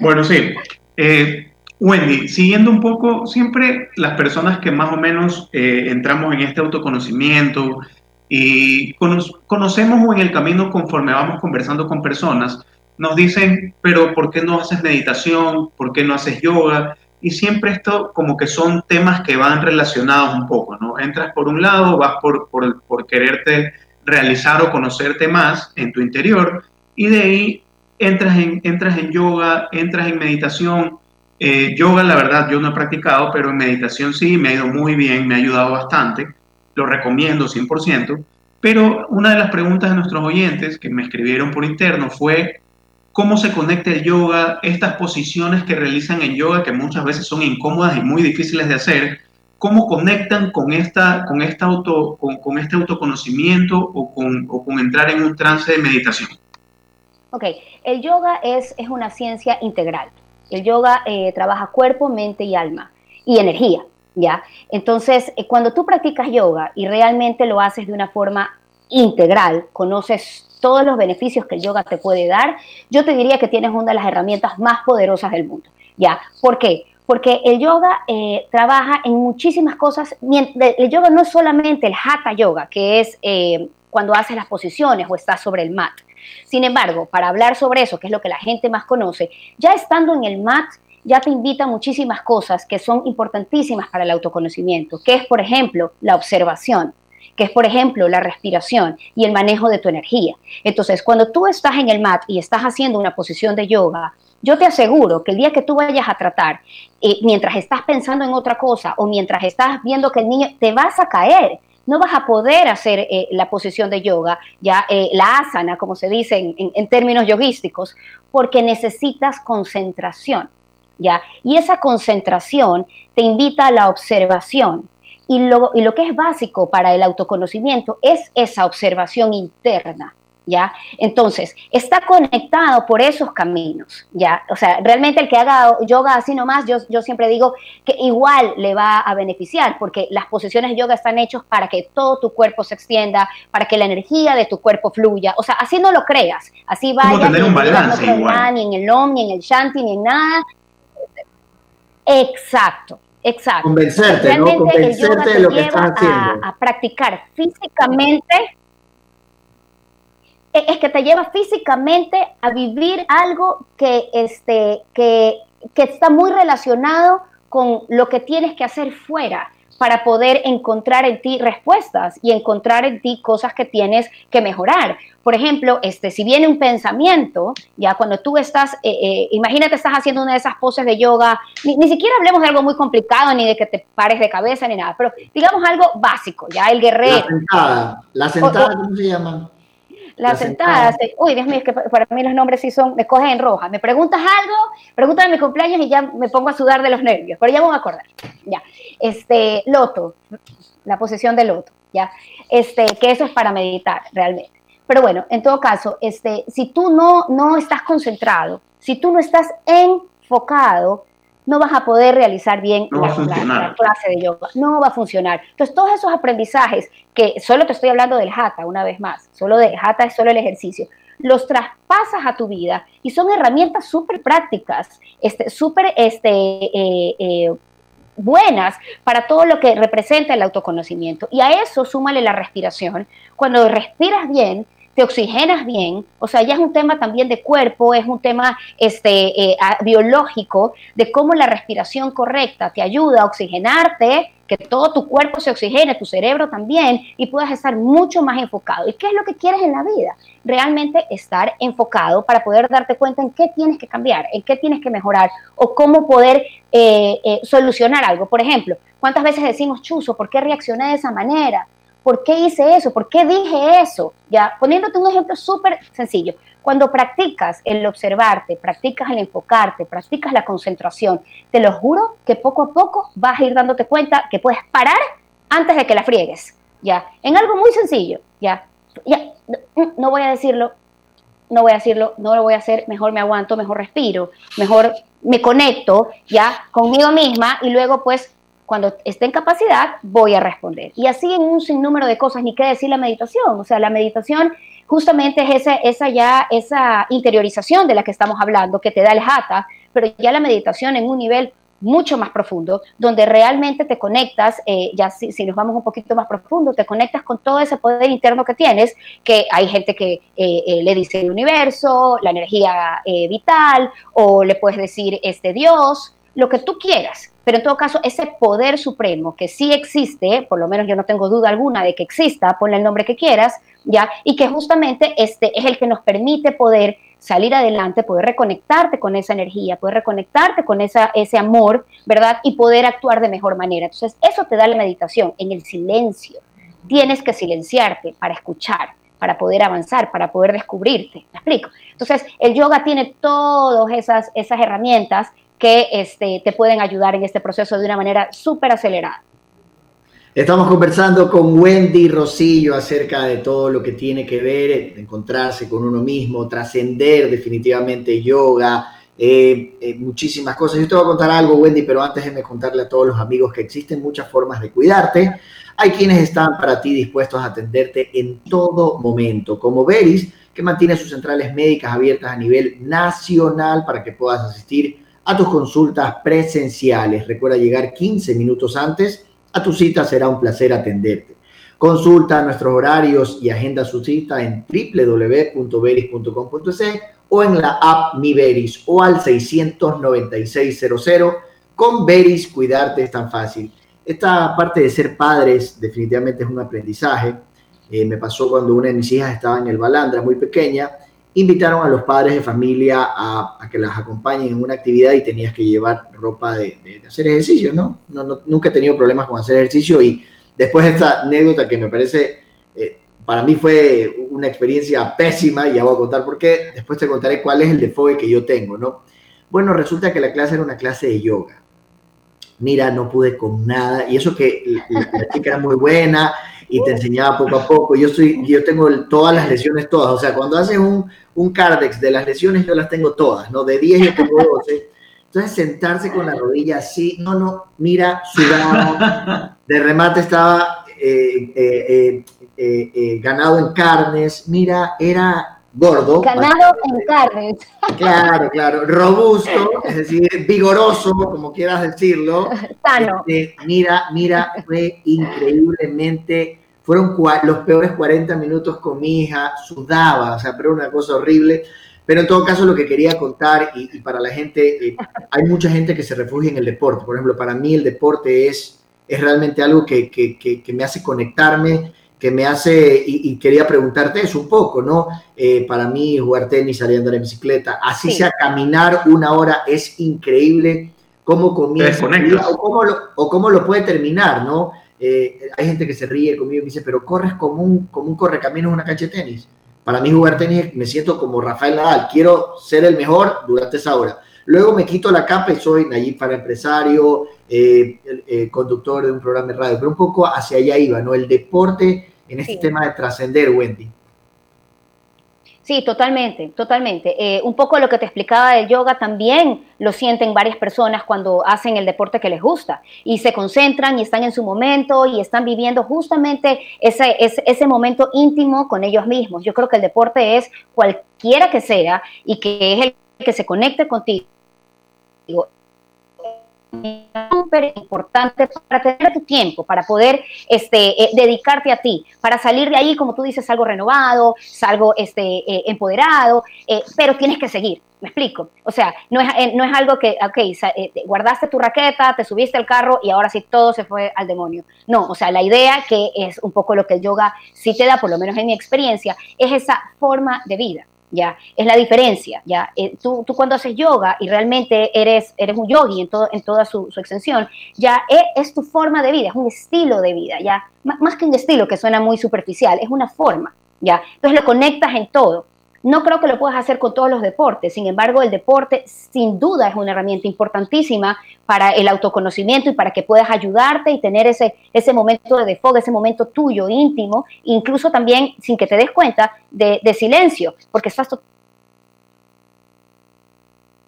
Bueno, sí. Eh, Wendy, siguiendo un poco, siempre las personas que más o menos eh, entramos en este autoconocimiento y cono conocemos en el camino conforme vamos conversando con personas, nos dicen, pero ¿por qué no haces meditación? ¿Por qué no haces yoga? Y siempre esto como que son temas que van relacionados un poco, ¿no? Entras por un lado, vas por, por, por quererte realizar o conocerte más en tu interior y de ahí entras en, entras en yoga, entras en meditación. Eh, yoga, la verdad, yo no he practicado, pero en meditación sí, me ha ido muy bien, me ha ayudado bastante, lo recomiendo 100%. Pero una de las preguntas de nuestros oyentes que me escribieron por interno fue cómo se conecta el yoga, estas posiciones que realizan en yoga que muchas veces son incómodas y muy difíciles de hacer, cómo conectan con, esta, con, esta auto, con, con este autoconocimiento o con, o entrar en un trance de meditación. Ok, el yoga es, es una ciencia integral. El yoga eh, trabaja cuerpo, mente y alma y energía, ¿ya? Entonces, eh, cuando tú practicas yoga y realmente lo haces de una forma integral, conoces todos los beneficios que el yoga te puede dar, yo te diría que tienes una de las herramientas más poderosas del mundo. ¿Ya? ¿Por qué? Porque el yoga eh, trabaja en muchísimas cosas. El yoga no es solamente el hatha yoga, que es eh, cuando haces las posiciones o estás sobre el mat. Sin embargo, para hablar sobre eso, que es lo que la gente más conoce, ya estando en el MAT, ya te invita a muchísimas cosas que son importantísimas para el autoconocimiento, que es, por ejemplo, la observación que es, por ejemplo, la respiración y el manejo de tu energía. Entonces, cuando tú estás en el mat y estás haciendo una posición de yoga, yo te aseguro que el día que tú vayas a tratar, eh, mientras estás pensando en otra cosa o mientras estás viendo que el niño, te vas a caer. No vas a poder hacer eh, la posición de yoga, ya eh, la asana, como se dice en, términos yogísticos, porque necesitas concentración. ¿ya? Y esa concentración te invita a la observación, y lo, y lo que es básico para el autoconocimiento es esa observación interna. ¿Ya? Entonces, está conectado por esos caminos, ¿ya? O sea, realmente el que haga yoga así nomás, yo, yo siempre digo que igual le va a beneficiar, porque las posiciones de yoga están hechas para que todo tu cuerpo se extienda, para que la energía de tu cuerpo fluya, o sea, así no lo creas, así vaya, tener un balance igual. ni en el om, ni en el shanti, ni en nada. Exacto, Exacto. Convencerte, ¿no? Convencerte de lo que estás haciendo. A, practicar físicamente. E, es que te lleva físicamente a vivir algo que, este, que, que está muy relacionado con lo que tienes que hacer fuera para poder encontrar en ti respuestas y encontrar en ti cosas que tienes que mejorar. Por ejemplo, este, si viene un pensamiento, ya cuando tú estás, eh, eh, imagínate estás haciendo una de esas poses de yoga, ni, siquiera hablemos de algo muy complicado, ni de que te pares de cabeza, ni nada, pero digamos algo básico, ya el guerrero. La sentada, la sentada, ¿cómo se llama? Las sentadas, uy, Dios mío, es que para mí los nombres sí son, me cogen en roja. Me preguntas algo, pregúntame mi cumpleaños y ya me pongo a sudar de los nervios, pero ya me voy a acordar. Ya, este, loto, la posesión de loto, ya, este, que eso es para meditar realmente. Pero bueno, en todo caso, este, si tú no, no estás concentrado, si tú no estás enfocado, no vas a poder realizar bien la, clase de yoga. No va a funcionar. Entonces, todos esos aprendizajes, que solo te estoy hablando del hatha una vez más, solo de hatha es solo el ejercicio, los traspasas a tu vida y son herramientas súper prácticas, este, súper este, eh, eh, buenas para todo lo que representa el autoconocimiento. Y a eso súmale la respiración. Cuando respiras bien, te oxigenas bien, o sea, ya es un tema también de cuerpo, es un tema este, eh, biológico, de cómo la respiración correcta te ayuda a oxigenarte, que todo tu cuerpo se oxigene, tu cerebro también, y puedas estar mucho más enfocado. ¿Y qué es lo que quieres en la vida? Realmente estar enfocado para poder darte cuenta en qué tienes que cambiar, en qué tienes que mejorar o cómo poder eh, eh, solucionar algo. Por ejemplo, ¿cuántas veces decimos, Chuzo, ¿por qué reaccioné de esa manera? ¿Por qué hice eso? ¿Por qué dije eso? Ya, poniéndote un ejemplo súper sencillo. Cuando practicas el observarte, practicas el enfocarte, practicas la concentración, te lo juro que poco a poco vas a ir dándote cuenta que puedes parar antes de que la friegues. Ya, en algo muy sencillo. Ya, ya, no voy a decirlo, no voy a decirlo, no lo voy a hacer, mejor me aguanto, mejor respiro, mejor me conecto ya conmigo misma y luego pues cuando esté en capacidad, voy a responder. Y así en un sinnúmero de cosas, ni qué decir la meditación. O sea, la meditación justamente es esa, esa ya, esa interiorización de la que estamos hablando, que te da el jata, pero ya la meditación en un nivel mucho más profundo, donde realmente te conectas, eh, ya si, nos vamos un poquito más profundo, te conectas con todo ese poder interno que tienes, que hay gente que eh, eh, le dice el universo, la energía vital, o le puedes decir este Dios, lo que tú quieras, pero en todo caso, ese poder supremo que sí existe, por lo menos yo no tengo duda alguna de que exista, ponle el nombre que quieras, ¿ya? Y que justamente este es el que nos permite poder salir adelante, poder reconectarte con esa energía, poder reconectarte con esa, ese amor, ¿verdad? Y poder actuar de mejor manera. Entonces, eso te da la meditación en el silencio. Tienes que silenciarte para escuchar, para poder avanzar, para poder descubrirte. ¿Me explico? Entonces, el yoga tiene todas esas, esas herramientas que este, te pueden ayudar en este proceso de una manera súper acelerada. Estamos conversando con Wendy Rosillo acerca de todo lo que tiene que ver, encontrarse con uno mismo, trascender definitivamente yoga, eh, eh, muchísimas cosas. Yo te voy a contar algo, Wendy, pero antes déjeme contarle a todos los amigos que existen muchas formas de cuidarte. Hay quienes están para ti dispuestos a atenderte en todo momento, como Veris, que mantiene sus centrales médicas abiertas a nivel nacional para que puedas asistir a tus consultas presenciales. Recuerda llegar 15 minutos antes. A tu cita será un placer atenderte. Consulta nuestros horarios y agenda su cita en www.veris.com.es o en la app Mi Veris o al 69600. Con Veris, cuidarte es tan fácil. Esta parte de ser padres definitivamente es un aprendizaje. Eh, me pasó cuando una de mis hijas estaba en el Balandra, muy pequeña, invitaron a los padres de familia a, que las acompañen en una actividad y tenías que llevar ropa de, hacer ejercicio, ¿no? ¿no? Nunca he tenido problemas con hacer ejercicio y después de esta anécdota que me parece, eh, para mí fue una experiencia pésima, y ya voy a contar por qué, después te contaré cuál es el default que yo tengo, ¿no? Bueno, resulta que la clase era una clase de yoga. Mira, no pude con nada, y eso que la, chica era muy buena y te enseñaba poco a poco. Yo, soy, yo tengo todas las lesiones, todas. O sea, cuando haces un, un cardex de las lesiones, yo las tengo todas, ¿no? De 10 yo tengo 12. Entonces, sentarse con la rodilla así, no, no, mira, sudado, de remate estaba eh, eh, eh, ganado en carnes, mira, era gordo. Ganado en carnes. Claro, claro, robusto, es decir, vigoroso, como quieras decirlo. Sano. Este, mira, mira, fue increíblemente, fueron los peores 40 minutos con mi hija, sudaba, o sea, pero una cosa horrible. Pero en todo caso, lo que quería contar, y, para la gente, eh, hay mucha gente que se refugia en el deporte. Por ejemplo, para mí el deporte es, es realmente algo que, que, que, me hace conectarme, que me hace, y, quería preguntarte eso un poco, ¿no? Eh, para mí jugar tenis, salir a andar en bicicleta, así sea caminar una hora, es increíble cómo comienza o cómo, lo, o cómo lo puede terminar, ¿no? Eh, hay gente que se ríe conmigo y me dice, pero corres como un, como un correcaminos en una cancha de tenis. Para mí jugar tenis me siento como Rafael Nadal, quiero ser el mejor durante esa hora. Luego me quito la capa y soy Nayib para empresario, eh, eh, conductor de un programa de radio, pero un poco hacia allá iba, ¿no? El deporte en este tema de trascender, Wendy. Sí, totalmente, totalmente. Eh, un poco lo que te explicaba del yoga también lo sienten varias personas cuando hacen el deporte que les gusta y se concentran y están en su momento y están viviendo justamente ese, ese, ese momento íntimo con ellos mismos. Yo creo que el deporte es cualquiera que sea y que es el que se conecte contigo súper importante para tener tu tiempo, para poder este, eh, dedicarte a ti, para salir de ahí, como tú dices, algo renovado, algo este, eh, empoderado, eh, pero tienes que seguir, me explico. O sea, no es, no es algo que, ok, guardaste tu raqueta, te subiste al carro y ahora sí todo se fue al demonio. No, o sea, la idea que es un poco lo que el yoga sí te da, por lo menos en mi experiencia, es esa forma de vida ¿ya? Es la diferencia, ¿ya? Eh, tú, tú, cuando haces yoga y realmente eres, eres un yogi en, todo, en toda su, extensión, ya es, es, tu forma de vida, es un estilo de vida, ¿ya? más que un estilo que suena muy superficial, es una forma, ¿ya? Entonces lo conectas en todo. No creo que lo puedas hacer con todos los deportes, sin embargo, el deporte sin duda es una herramienta importantísima para el autoconocimiento y para que puedas ayudarte y tener ese, ese momento de desfogue, ese momento tuyo, íntimo, incluso también sin que te des cuenta de, silencio, porque estás,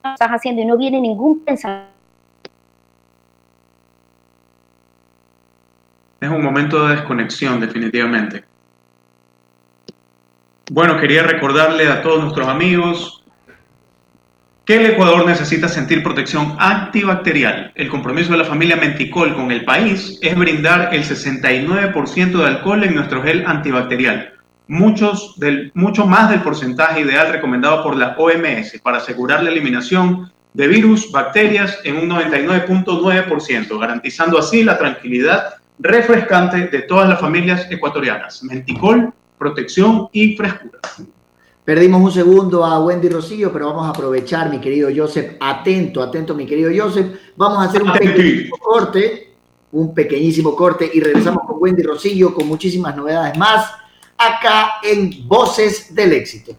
estás haciendo y no viene ningún pensamiento. Es un momento de desconexión, definitivamente. Bueno, quería recordarle a todos nuestros amigos que el Ecuador necesita sentir protección antibacterial. El compromiso de la familia Menticol con el país es brindar el 69% de alcohol en nuestro gel antibacterial, mucho más del porcentaje ideal recomendado por la OMS para asegurar la eliminación de virus, bacterias en un 99.9%, garantizando así la tranquilidad refrescante de todas las familias ecuatorianas. Menticol protección y frescura. Perdimos un segundo a Wendy Rosillo, pero vamos a aprovechar, mi querido Joseph. Atento, atento, mi querido Joseph. Vamos a hacer un pequeñísimo corte, un pequeñísimo corte y regresamos con Wendy Rosillo con muchísimas novedades más acá en Voces del Éxito.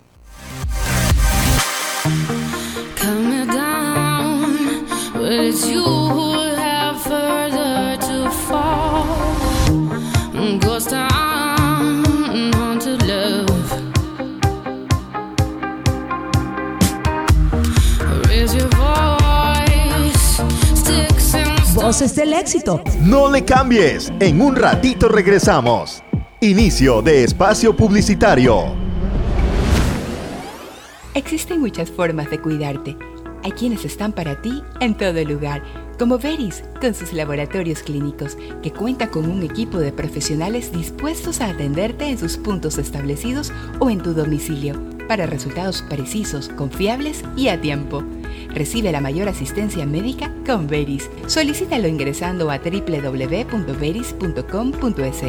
Voces del éxito. No le cambies. En un ratito regresamos. Inicio de espacio publicitario. Existen muchas formas de cuidarte. Hay quienes están para ti en todo lugar como Veris, con sus laboratorios clínicos, que cuenta con un equipo de profesionales dispuestos a atenderte en sus puntos establecidos o en tu domicilio, para resultados precisos, confiables y a tiempo. Recibe la mayor asistencia médica con Veris. Solicítalo ingresando a www.veris.com.es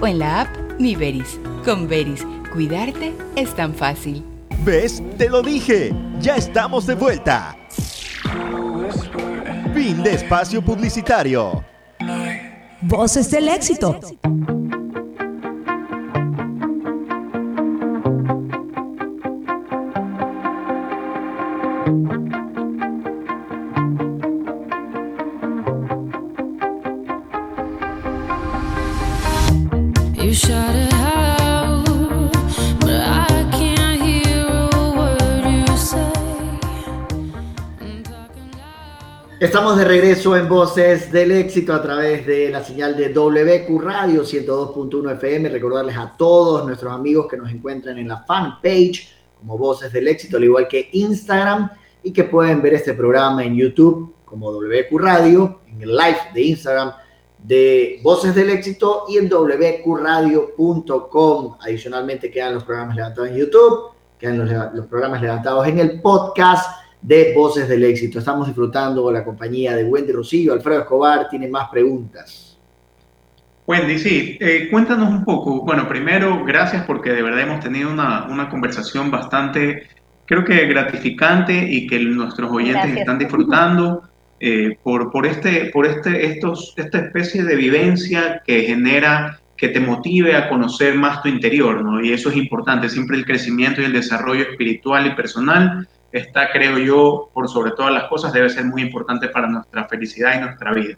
o en la app Mi Veris. Con Veris, cuidarte es tan fácil. ¿Ves? Te lo dije. Ya estamos de vuelta. Fin de espacio publicitario. Voces del éxito. Estamos de regreso en Voces del Éxito a través de la señal de WQ Radio 102.1 FM. Recordarles a todos nuestros amigos que nos encuentran en la fanpage como Voces del Éxito, al igual que Instagram, y que pueden ver este programa en YouTube como WQ Radio, en el live de Instagram de Voces del Éxito y en wqradio.com. Adicionalmente quedan los programas levantados en YouTube, quedan los, los programas levantados en el podcast de Voces del Éxito. Estamos disfrutando la compañía de Wendy Rosillo. Alfredo Escobar tiene más preguntas. Wendy, sí, eh, cuéntanos un poco. Bueno, primero, gracias porque de verdad hemos tenido una, una conversación bastante, creo que gratificante y que nuestros oyentes Gracias. están disfrutando eh, por, por, este, por este, estos, esta especie de vivencia que genera, que te motive a conocer más tu interior, ¿no? Y eso es importante. Siempre el crecimiento y el desarrollo espiritual y personal está, creo yo, por sobre todas las cosas, debe ser muy importante para nuestra felicidad y nuestra vida.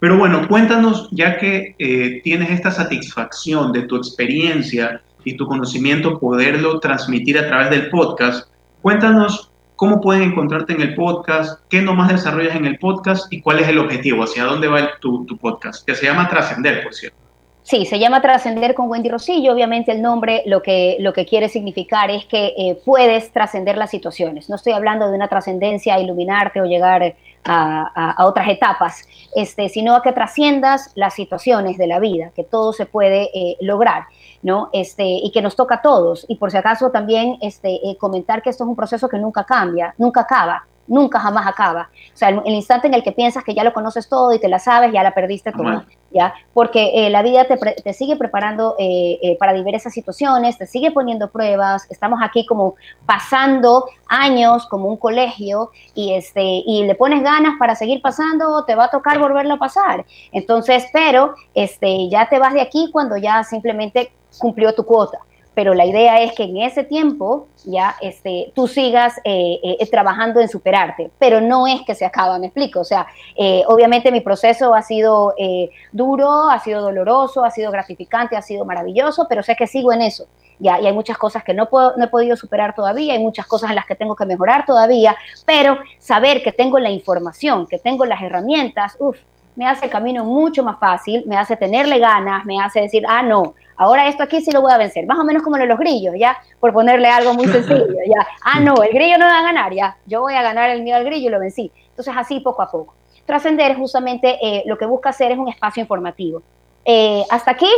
Pero bueno, cuéntanos, ya que eh, tienes esta satisfacción de tu experiencia y tu conocimiento, poderlo transmitir a través del podcast, cuéntanos cómo pueden encontrarte en el podcast, qué nomás desarrollas en el podcast y cuál es el objetivo, hacia dónde va tu podcast, que se llama Trascender, por cierto. Sí, se llama Trascender con Wendy Rosillo. Obviamente el nombre lo que, lo que quiere significar es que eh, puedes trascender las situaciones. No estoy hablando de una trascendencia, iluminarte o llegar a, a- otras etapas, este, sino a que trasciendas las situaciones de la vida, que todo se puede eh, lograr. ¿no? Este, y que nos toca a todos. Y por si acaso también este, eh, comentar que esto es un proceso que nunca cambia, nunca acaba, nunca jamás acaba. O sea, el, el instante en el que piensas que ya lo conoces todo y te la sabes, ya la perdiste toda. ¿ya? Porque eh, la vida te, pre- te sigue preparando eh, eh, para diversas situaciones, te sigue poniendo pruebas, estamos aquí como pasando años como un colegio y, este, y le pones ganas para seguir pasando, te va a tocar volverlo a pasar. Entonces, pero este, ya te vas de aquí cuando ya simplemente cumplió tu cuota. Pero la idea es que en ese tiempo ya este, tú sigas eh, eh, trabajando en superarte, pero no es que se acaba, me explico. O sea, eh, obviamente mi proceso ha sido eh, duro, ha sido doloroso, ha sido gratificante, ha sido maravilloso, pero sé que sigo en eso. Ya, y hay muchas cosas que no, puedo, no he podido superar todavía, hay muchas cosas en las que tengo que mejorar todavía, pero saber que tengo la información, que tengo las herramientas, uff, me hace el camino mucho más fácil, me hace tenerle ganas, me hace decir, ah, no, ahora esto aquí sí lo voy a vencer, más o menos como lo de los grillos, ya, por ponerle algo muy sencillo, ya, ah, no, el grillo no va a ganar, ya, yo voy a ganar el miedo al grillo y lo vencí. Entonces, así poco a poco. Trascender justamente eh, lo que busca hacer es un espacio informativo. Eh, hasta aquí,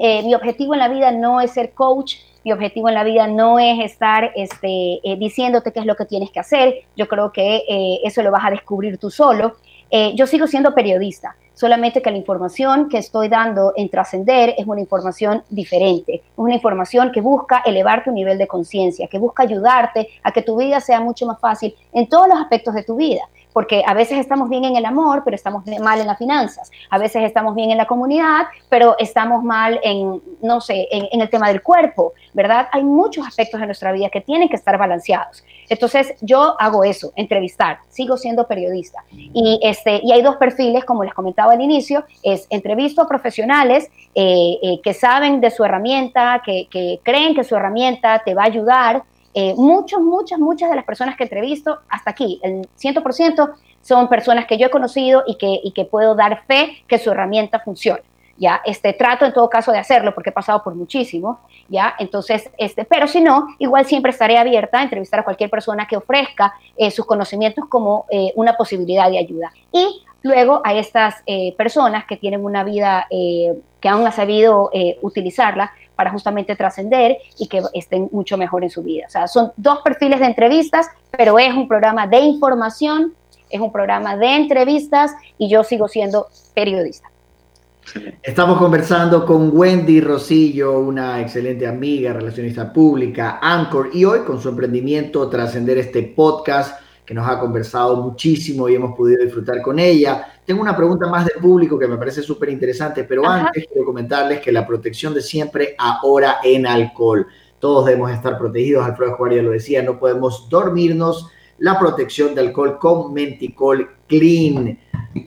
eh, mi objetivo en la vida no es ser coach, mi objetivo en la vida no es estar este, diciéndote qué es lo que tienes que hacer, yo creo que eso lo vas a descubrir tú solo. Eh, yo sigo siendo periodista, solamente que la información que estoy dando en trascender es una información diferente, es una información que busca elevar tu nivel de conciencia, que busca ayudarte a que tu vida sea mucho más fácil en todos los aspectos de tu vida porque a veces estamos bien en el amor, pero estamos mal en las finanzas, a veces estamos bien en la comunidad, pero estamos mal en, no sé, en, el tema del cuerpo, ¿verdad? Hay muchos aspectos de nuestra vida que tienen que estar balanceados. Entonces, yo hago eso, entrevistar, sigo siendo periodista. Y, este, y hay dos perfiles, como les comentaba al inicio, es entrevisto a profesionales eh, eh, que saben de su herramienta, que creen que su herramienta te va a ayudar, eh, muchas, muchas, muchas de las personas que entrevisto hasta aquí, el 100% son personas que yo he conocido y que, y que puedo dar fe que su herramienta funciona. ya, este, trato en todo caso de hacerlo porque he pasado por muchísimo, ya, entonces, este, pero si no, igual siempre estaré abierta a entrevistar a cualquier persona que ofrezca eh, sus conocimientos como eh, una posibilidad de ayuda. Y luego a estas personas que tienen una vida, que aún ha sabido utilizarla para justamente trascender y que estén mucho mejor en su vida. O sea, son dos perfiles de entrevistas, pero es un programa de información, es un programa de entrevistas y yo sigo siendo periodista. Estamos conversando con Wendy Rosillo, una excelente amiga, relacionista pública, Anchor, y hoy con su emprendimiento Trascender este podcast que nos ha conversado muchísimo y hemos podido disfrutar con ella. Tengo una pregunta más del público que me parece súper interesante, pero Ajá. antes quiero comentarles que la protección de siempre ahora en alcohol. Todos debemos estar protegidos, Alfredo Escobar ya lo decía, no podemos dormirnos. La protección de alcohol con Menticol Clean.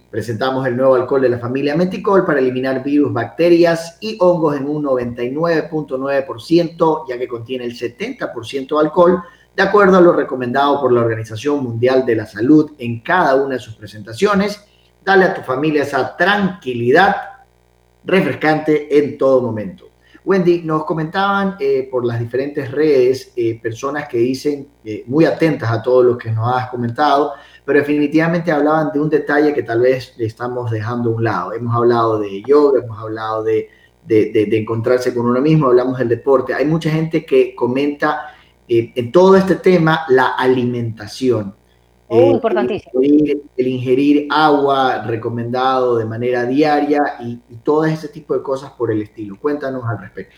Presentamos el nuevo alcohol de la familia Menticol para eliminar virus, bacterias y hongos en un 99.9%, ya que contiene el 70% de alcohol, de acuerdo a lo recomendado por la Organización Mundial de la Salud en cada una de sus presentaciones. Dale a tu familia esa tranquilidad refrescante en todo momento. Wendy, nos comentaban eh, por las diferentes redes eh, personas que dicen eh, muy atentas a todo lo que nos has comentado, pero definitivamente hablaban de un detalle que tal vez le estamos dejando a un lado. Hemos hablado de yoga, hemos hablado de, de, de, de encontrarse con uno mismo, hablamos del deporte. Hay mucha gente que comenta eh, en todo este tema la alimentación. Oh, Eh, importantísimo. El ingerir, el ingerir agua recomendado de manera diaria y, y todo ese tipo de cosas por el estilo. Cuéntanos al respecto.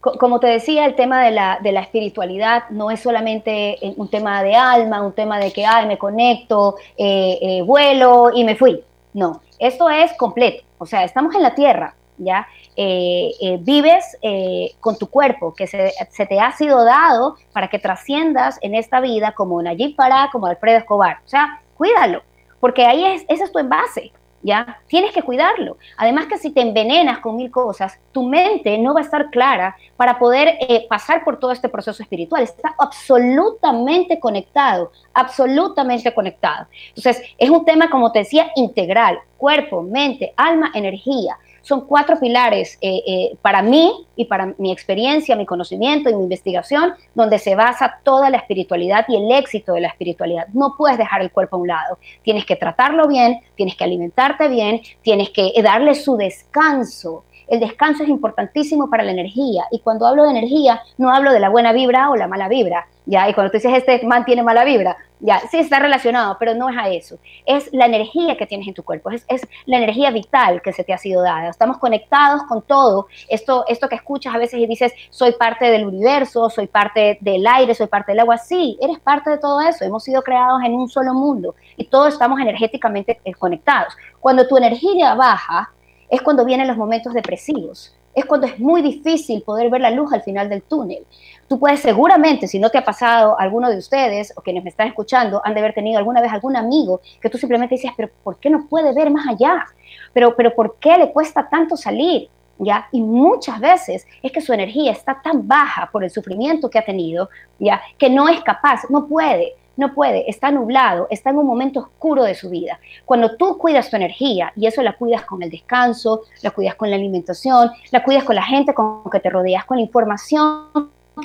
Co- Como te decía, el tema de la, de la espiritualidad no es solamente eh, un tema de alma, un tema de que, ay, me conecto, eh, eh, vuelo y me fui. No, esto es completo. O sea, estamos en la tierra, ¿ya? Eh, eh, vives eh, con tu cuerpo, que se, te ha sido dado para que trasciendas en esta vida como Nayib Farah, como Alfredo Escobar. O sea, cuídalo, porque ahí es, ese es tu envase. ¿ya? Tienes que cuidarlo. Además que si te envenenas con mil cosas, tu mente no va a estar clara para poder pasar por todo este proceso espiritual. Está absolutamente conectado, absolutamente conectado. Entonces, es un tema, como te decía, integral. Cuerpo, mente, alma, energía. Son cuatro pilares eh, eh, para mí y para mi experiencia, mi conocimiento y mi investigación, donde se basa toda la espiritualidad y el éxito de la espiritualidad. No puedes dejar el cuerpo a un lado. Tienes que tratarlo bien, tienes que alimentarte bien, tienes que darle su descanso. El descanso es importantísimo para la energía. Y cuando hablo de energía, no hablo de la buena vibra o la mala vibra. Ya, y cuando tú dices este man tiene mala vibra, ya, sí está relacionado, pero no es a eso. Es la energía que tienes en tu cuerpo, es, es la energía vital que se te ha sido dada. Estamos conectados con todo. Esto, esto que escuchas a veces y dices, soy parte del universo, soy parte del aire, soy parte del agua. Sí, eres parte de todo eso. Hemos sido creados en un solo mundo y todos estamos energéticamente eh, conectados. Cuando tu energía baja, es cuando vienen los momentos depresivos. Es cuando es muy difícil poder ver la luz al final del túnel. Tú puedes seguramente, si no te ha pasado alguno de ustedes o quienes me están escuchando, han de haber tenido alguna vez algún amigo que tú simplemente dices, pero ¿por qué no puede ver más allá? Pero, pero ¿por qué le cuesta tanto salir? ¿Ya? Y muchas veces es que su energía está tan baja por el sufrimiento que ha tenido, ¿ya? Que no es capaz, no puede, no puede, está nublado, está en un momento oscuro de su vida. Cuando tú cuidas tu energía, y eso la cuidas con el descanso, la cuidas con la alimentación, la cuidas con la gente con que te rodeas, con la información lo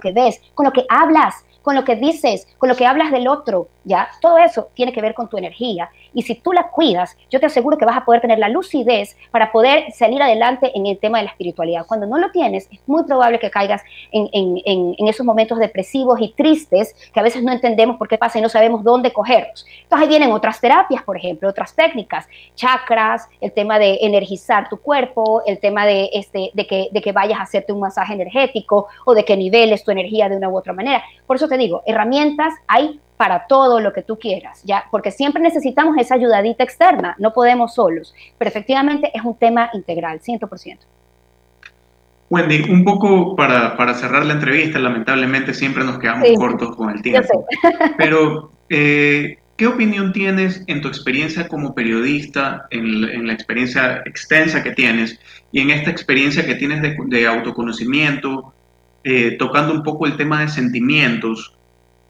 que ves, con lo que hablas, con lo que dices, con lo que hablas del otro, ¿ya? Todo eso tiene que ver con tu energía. Y si tú la cuidas, yo te aseguro que vas a poder tener la lucidez para poder salir adelante en el tema de la espiritualidad. Cuando no lo tienes, es muy probable que caigas en, en, en, esos momentos depresivos y tristes que a veces no entendemos por qué pasa y no sabemos dónde cogerlos. Entonces ahí vienen otras terapias, por ejemplo, otras técnicas, chakras, el tema de energizar tu cuerpo, el tema de, este, de, que, de que vayas a hacerte un masaje energético o de que niveles tu energía de una u otra manera. Por eso te digo, herramientas hay para todo lo que tú quieras, ¿ya? Porque siempre necesitamos esa ayudadita externa, no podemos solos, pero efectivamente es un tema integral, 100%. Wendy, un poco para, para cerrar la entrevista, lamentablemente siempre nos quedamos Sí. cortos con el tiempo, [LAUGHS] pero eh, ¿qué opinión tienes en tu experiencia como periodista, en, la- en la experiencia extensa que tienes y en esta experiencia que tienes de, de autoconocimiento, eh, tocando un poco el tema de sentimientos?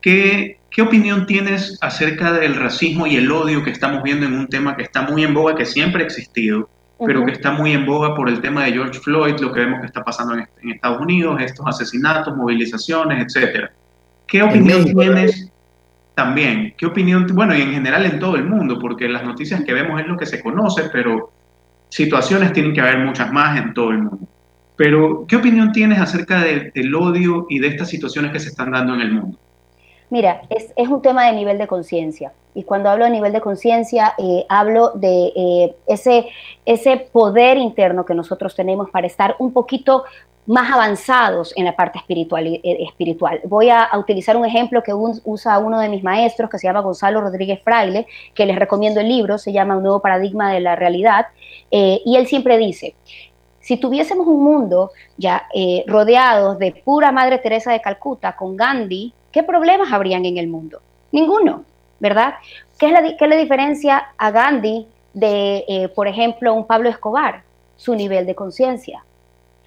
¿Qué, ¿qué opinión tienes acerca del racismo y el odio que estamos viendo en un tema que está muy en boga, que siempre ha existido, pero que está muy en boga por el tema de George Floyd, lo que vemos que está pasando en, en Estados Unidos, estos asesinatos, movilizaciones, etcétera? ¿Qué opinión México tienes también? ¿Qué opinión, bueno, y en general en todo el mundo, porque las noticias que vemos es lo que se conoce, pero situaciones tienen que haber muchas más en todo el mundo. Pero, ¿qué opinión tienes acerca de- del odio y de estas situaciones que se están dando en el mundo? Mira, es, un tema de nivel de conciencia. Y cuando hablo de nivel de conciencia, eh, hablo de eh, ese, poder interno que nosotros tenemos para estar un poquito más avanzados en la parte espiritual. eh. Voy a, utilizar un ejemplo que usa uno de mis maestros, que se llama Gonzalo Rodríguez Fraile, que les recomiendo el libro, se llama Un nuevo paradigma de la realidad. y él siempre dice, si tuviésemos un mundo ya rodeados de pura Madre Teresa de Calcuta con Gandhi, ¿qué problemas habrían en el mundo? Ninguno, ¿verdad? ¿Qué es la, qué le diferencia a Gandhi de, eh, por ejemplo, un Pablo Escobar? Su nivel de conciencia.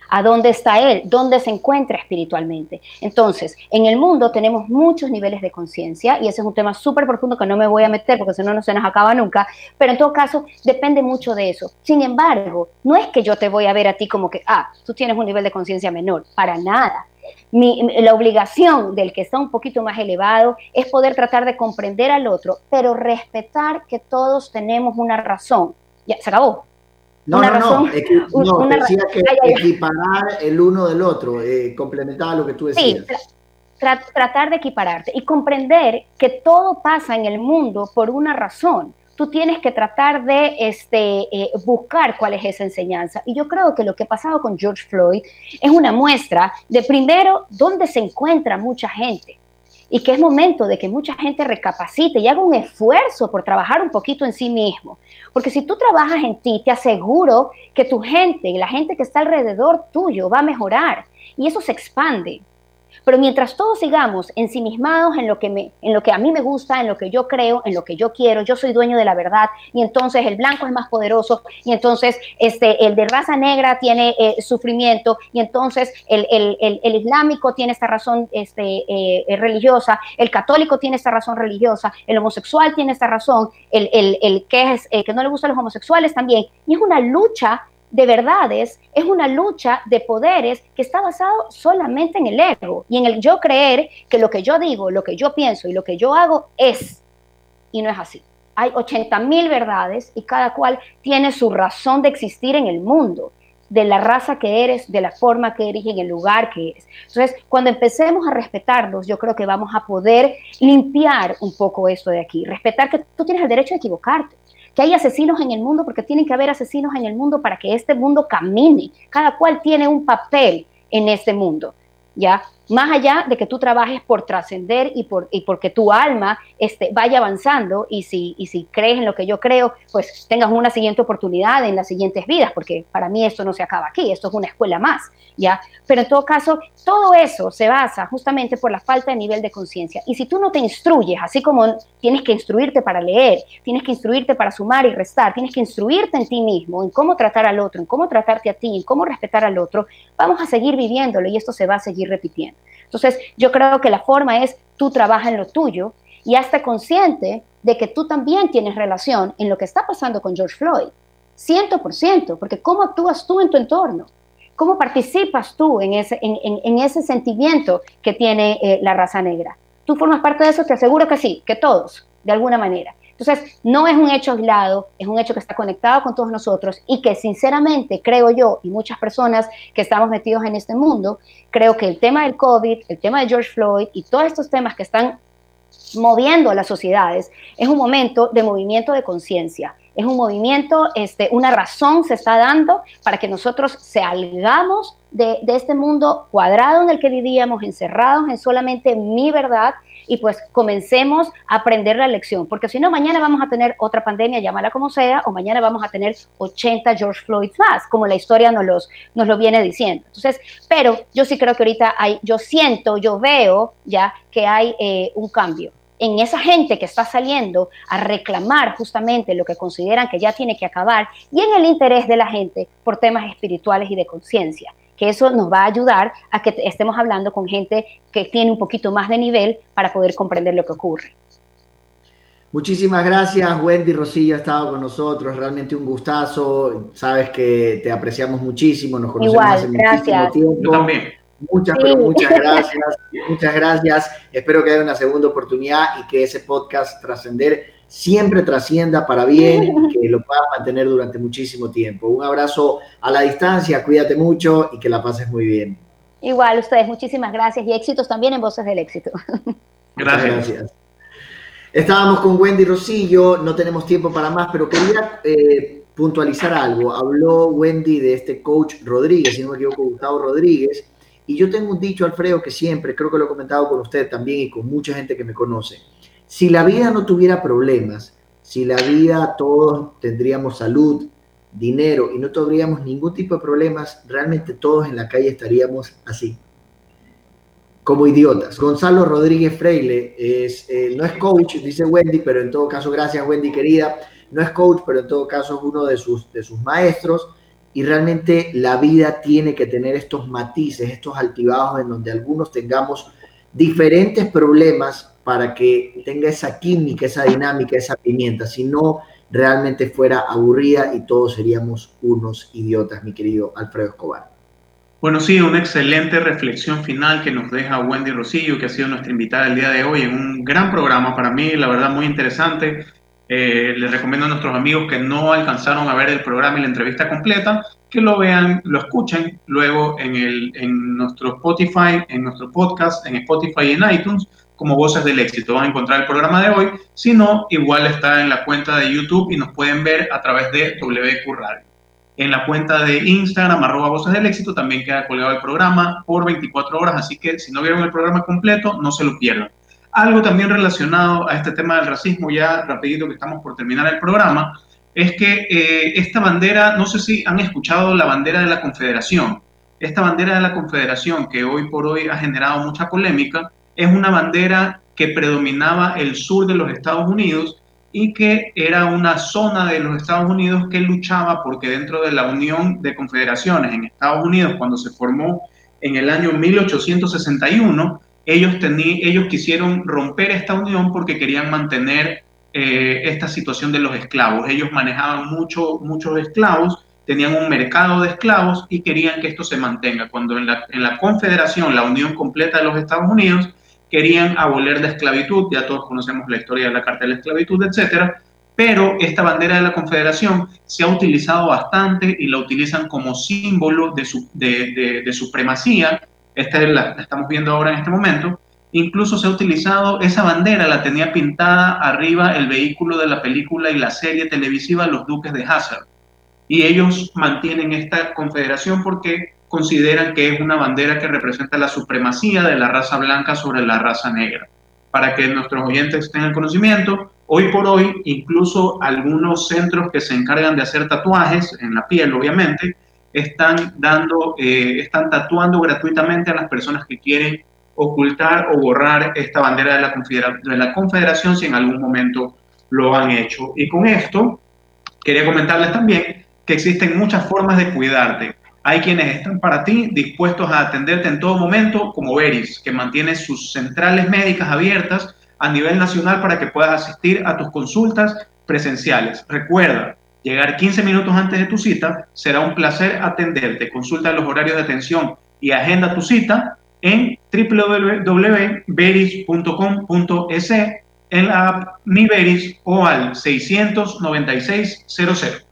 ¿A dónde está él? ¿Dónde se encuentra espiritualmente? Entonces, en el mundo tenemos muchos niveles de conciencia y ese es un tema súper profundo que no me voy a meter porque si no, no se nos acaba nunca, pero en todo caso depende mucho de eso. Sin embargo, no es que yo te voy a ver a ti como que, ah, tú tienes un nivel de conciencia menor, para nada. Mi- la obligación del que está un poquito más elevado es poder tratar de comprender al otro, pero respetar que todos tenemos una razón. Ya, se acabó. No, Una no, no, razón- no, una ra- decía que Ay, ay, ay. equiparar el uno del otro, eh, complementaba lo que tú Sí, decías. tra- tra- tratar de equipararte y comprender que todo pasa en el mundo por una razón. Tú tienes que tratar de este, eh, buscar cuál es esa enseñanza. Y yo creo que lo que ha pasado con George Floyd es una muestra de, primero, dónde se encuentra mucha gente y que es momento de que mucha gente recapacite y haga un esfuerzo por trabajar un poquito en sí mismo. Porque si tú trabajas en ti, te aseguro que tu gente, la gente que está alrededor tuyo, va a mejorar y eso se expande. Pero mientras todos sigamos ensimismados en lo, que me, en lo que a mí me gusta, en lo que yo creo, en lo que yo quiero, yo soy dueño de la verdad, y entonces el blanco es más poderoso, y entonces este, el de raza negra tiene eh, sufrimiento, y entonces el, el- el- islámico tiene esta razón este, eh, religiosa, el católico tiene esta razón religiosa, el homosexual tiene esta razón, el, que, es, eh, que no le gustan los homosexuales también, y es una lucha de verdades, es una lucha de poderes que está basado solamente en el ego y en el yo creer que lo que yo digo, lo que yo pienso y lo que yo hago es, y no es así. Hay 80 mil verdades y cada cual tiene su razón de existir en el mundo, de la raza que eres, de la forma que eres y en el lugar que eres. Entonces, cuando empecemos a respetarnos, yo creo que vamos a poder limpiar un poco esto de aquí, respetar que tú tienes el derecho de equivocarte que hay asesinos en el mundo porque tienen que haber asesinos en el mundo para que este mundo camine. Cada cual tiene un papel en este mundo, ¿ya? Más allá de que tú trabajes por trascender y, por, y porque tu alma este, vaya avanzando y si, y si crees en lo que yo creo, pues tengas una siguiente oportunidad en las siguientes vidas, porque para mí esto no se acaba aquí, esto es una escuela más, ¿ya? Pero en todo caso, todo eso se basa justamente por la falta de nivel de conciencia. Y si tú no te instruyes, así como tienes que instruirte para leer, tienes que instruirte para sumar y restar, tienes que instruirte en ti mismo, en cómo tratar al otro, en cómo tratarte a ti, en cómo respetar al otro, vamos a seguir viviéndolo y esto se va a seguir repitiendo. Entonces, yo creo que la forma es tú trabaja en lo tuyo y hazte consciente de que tú también tienes relación en lo que está pasando con George Floyd. Ciento por ciento, porque cómo actúas tú en tu entorno, cómo participas tú en ese, en- en ese sentimiento que tiene eh, la raza negra. Tú formas parte de eso, te aseguro que sí, que todos, de alguna manera. Entonces, no es un hecho aislado, es un hecho que está conectado con todos nosotros y que sinceramente creo yo y muchas personas que estamos metidos en este mundo, creo que el tema del COVID, el tema de George Floyd y todos estos temas que están moviendo a las sociedades es un momento de movimiento de conciencia. Es un movimiento, este, una razón se está dando para que nosotros salgamos de, de este mundo cuadrado en el que vivíamos, encerrados en solamente mi verdad y pues comencemos a aprender la lección, porque si no, mañana vamos a tener otra pandemia, llámala como sea, o mañana vamos a tener 80 George Floyd más, como la historia nos, los, nos lo viene diciendo. Entonces, pero yo sí creo que ahorita hay, yo siento, yo veo ya que hay eh, un cambio en esa gente que está saliendo a reclamar justamente lo que consideran que ya tiene que acabar y en el interés de la gente por temas espirituales y de conciencia que eso nos va a ayudar a que estemos hablando con gente que tiene un poquito más de nivel para poder comprender lo que ocurre. Muchísimas gracias, Wendy Rosillo ha estado con nosotros, realmente un gustazo. Sabes que te apreciamos muchísimo, nos conocemos Igual, hace gracias. muchísimo tiempo. Yo también. Muchas, Sí. pero muchas gracias, muchas gracias. Espero que haya una segunda oportunidad y que ese podcast trascender siempre trascienda para bien y que lo puedas mantener durante muchísimo tiempo. Un abrazo a la distancia, cuídate mucho y que la pases muy bien. Igual ustedes, muchísimas gracias y éxitos también en Voces del Éxito. [LAUGHS] Muchas Gracias. Estábamos con Wendy Rosillo, no tenemos tiempo para más, pero quería eh, puntualizar algo. Habló Wendy de este coach Rodríguez, si no me equivoco, Gustavo Rodríguez. Y yo tengo un dicho, Alfredo, que siempre, creo que lo he comentado con usted también y con mucha gente que me conoce. Si la vida no tuviera problemas, si la vida todos tendríamos salud, dinero y no tendríamos ningún tipo de problemas, realmente todos en la calle estaríamos así. Como idiotas. Gonzalo Rodríguez Freile es, eh, no es coach, dice Wendy, pero en todo caso, gracias Wendy querida, no es coach, pero en todo caso es uno de sus, de sus maestros. Y realmente la vida tiene que tener estos matices, estos altibajos en donde algunos tengamos diferentes problemas para que tenga esa química, esa dinámica, esa pimienta, si no realmente fuera aburrida y todos seríamos unos idiotas, mi querido Alfredo Escobar. Bueno, sí, una excelente reflexión final que nos deja Wendy Rosillo, que ha sido nuestra invitada el día de hoy en un gran programa para mí, la verdad muy interesante. Eh, les recomiendo a nuestros amigos que no alcanzaron a ver el programa y la entrevista completa, que lo vean, lo escuchen luego en, el, en nuestro Spotify, en nuestro podcast, en Spotify y en iTunes, como Voces del Éxito. Van a encontrar el programa de hoy. Si no, igual está en la cuenta de YouTube y nos pueden ver a través de WQ Radio. En la cuenta de Instagram, arroba Voces del Éxito, también queda colgado el programa por 24 horas, así que si no vieron el programa completo, no se lo pierdan. Algo también relacionado a este tema del racismo, ya rapidito que estamos por terminar el programa, es que eh, esta bandera, no sé si han escuchado la bandera de la Confederación. Esta bandera de la Confederación, que hoy por hoy ha generado mucha polémica, es una bandera que predominaba el sur de los Estados Unidos y que era una zona de los Estados Unidos que luchaba porque dentro de la Unión de Confederaciones en Estados Unidos, cuando se formó en el año 1861, ellos, tení, ellos quisieron romper esta unión porque querían mantener eh, esta situación de los esclavos. Ellos manejaban mucho, muchos esclavos, tenían un mercado de esclavos y querían que esto se mantenga. Cuando en la, en la Confederación, la unión completa de los Estados Unidos, querían abolir la esclavitud, ya todos conocemos la historia de la Carta de la Esclavitud, etcétera, pero esta bandera de la Confederación se ha utilizado bastante y la utilizan como símbolo de, su, de, de, supremacía. Esta es la, la estamos viendo ahora en este momento. Incluso se ha utilizado, esa bandera la tenía pintada arriba el vehículo de la película y la serie televisiva Los Duques de Hazard. Y ellos mantienen esta confederación porque consideran que es una bandera que representa la supremacía de la raza blanca sobre la raza negra. Para que nuestros oyentes tengan conocimiento, hoy por hoy, incluso algunos centros que se encargan de hacer tatuajes en la piel, obviamente, están dando, eh, están tatuando gratuitamente a las personas que quieren ocultar o borrar esta bandera de la, de la Confederación si en algún momento lo han hecho. Y con esto, quería comentarles también que existen muchas formas de cuidarte. Hay quienes están para ti dispuestos a atenderte en todo momento, como Veris, que mantiene sus centrales médicas abiertas a nivel nacional para que puedas asistir a tus consultas presenciales. Recuerda, llegar 15 minutos antes de tu cita será un placer atenderte. Consulta los horarios de atención y agenda tu cita en www.veris.com.es en la app Mi Veris o al 696-00.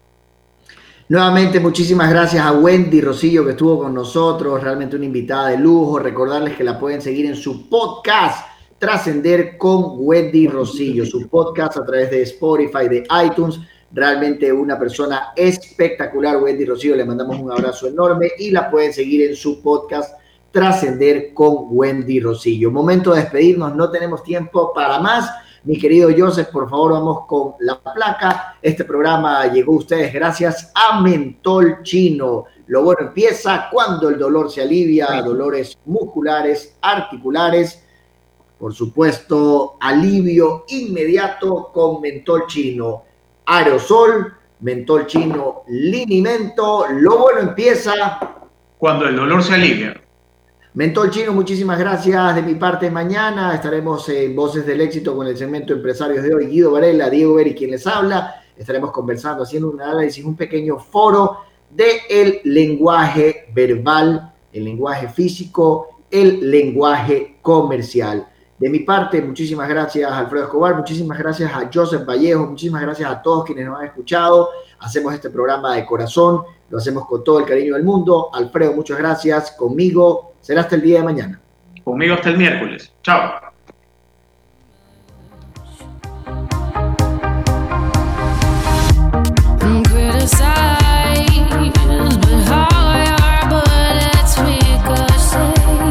Nuevamente, muchísimas gracias a Wendy Rosillo que estuvo con nosotros, realmente una invitada de lujo. Recordarles que la pueden seguir en su podcast Trascender con Wendy Rosillo, su podcast a través de Spotify, de iTunes. Realmente una persona espectacular, Wendy Rosillo. Le mandamos un abrazo enorme y la pueden seguir en su podcast Trascender con Wendy Rosillo. Momento de despedirnos, no tenemos tiempo para más. Mi querido Joseph, por favor, vamos con la placa. Este programa llegó a ustedes gracias a Mentol Chino. Lo bueno empieza cuando el dolor se alivia, dolores musculares, articulares. Por supuesto, alivio inmediato con Mentol Chino. Aerosol, Mentol Chino, Linimento. Lo bueno empieza cuando el dolor se alivia. Mentol Chino, muchísimas gracias. De mi parte, mañana estaremos en Voces del Éxito con el segmento Empresarios de hoy. Guido Varela, Diego Beri, quien les habla. Estaremos conversando, haciendo un análisis, un pequeño foro del lenguaje verbal, el lenguaje físico, el lenguaje comercial. De mi parte, muchísimas gracias a Alfredo Escobar, muchísimas gracias a Joseph Vallejo, muchísimas gracias a todos quienes nos han escuchado. Hacemos este programa de corazón, lo hacemos con todo el cariño del mundo. Alfredo, muchas gracias. Conmigo será hasta el día de mañana. Conmigo hasta el miércoles. Chao.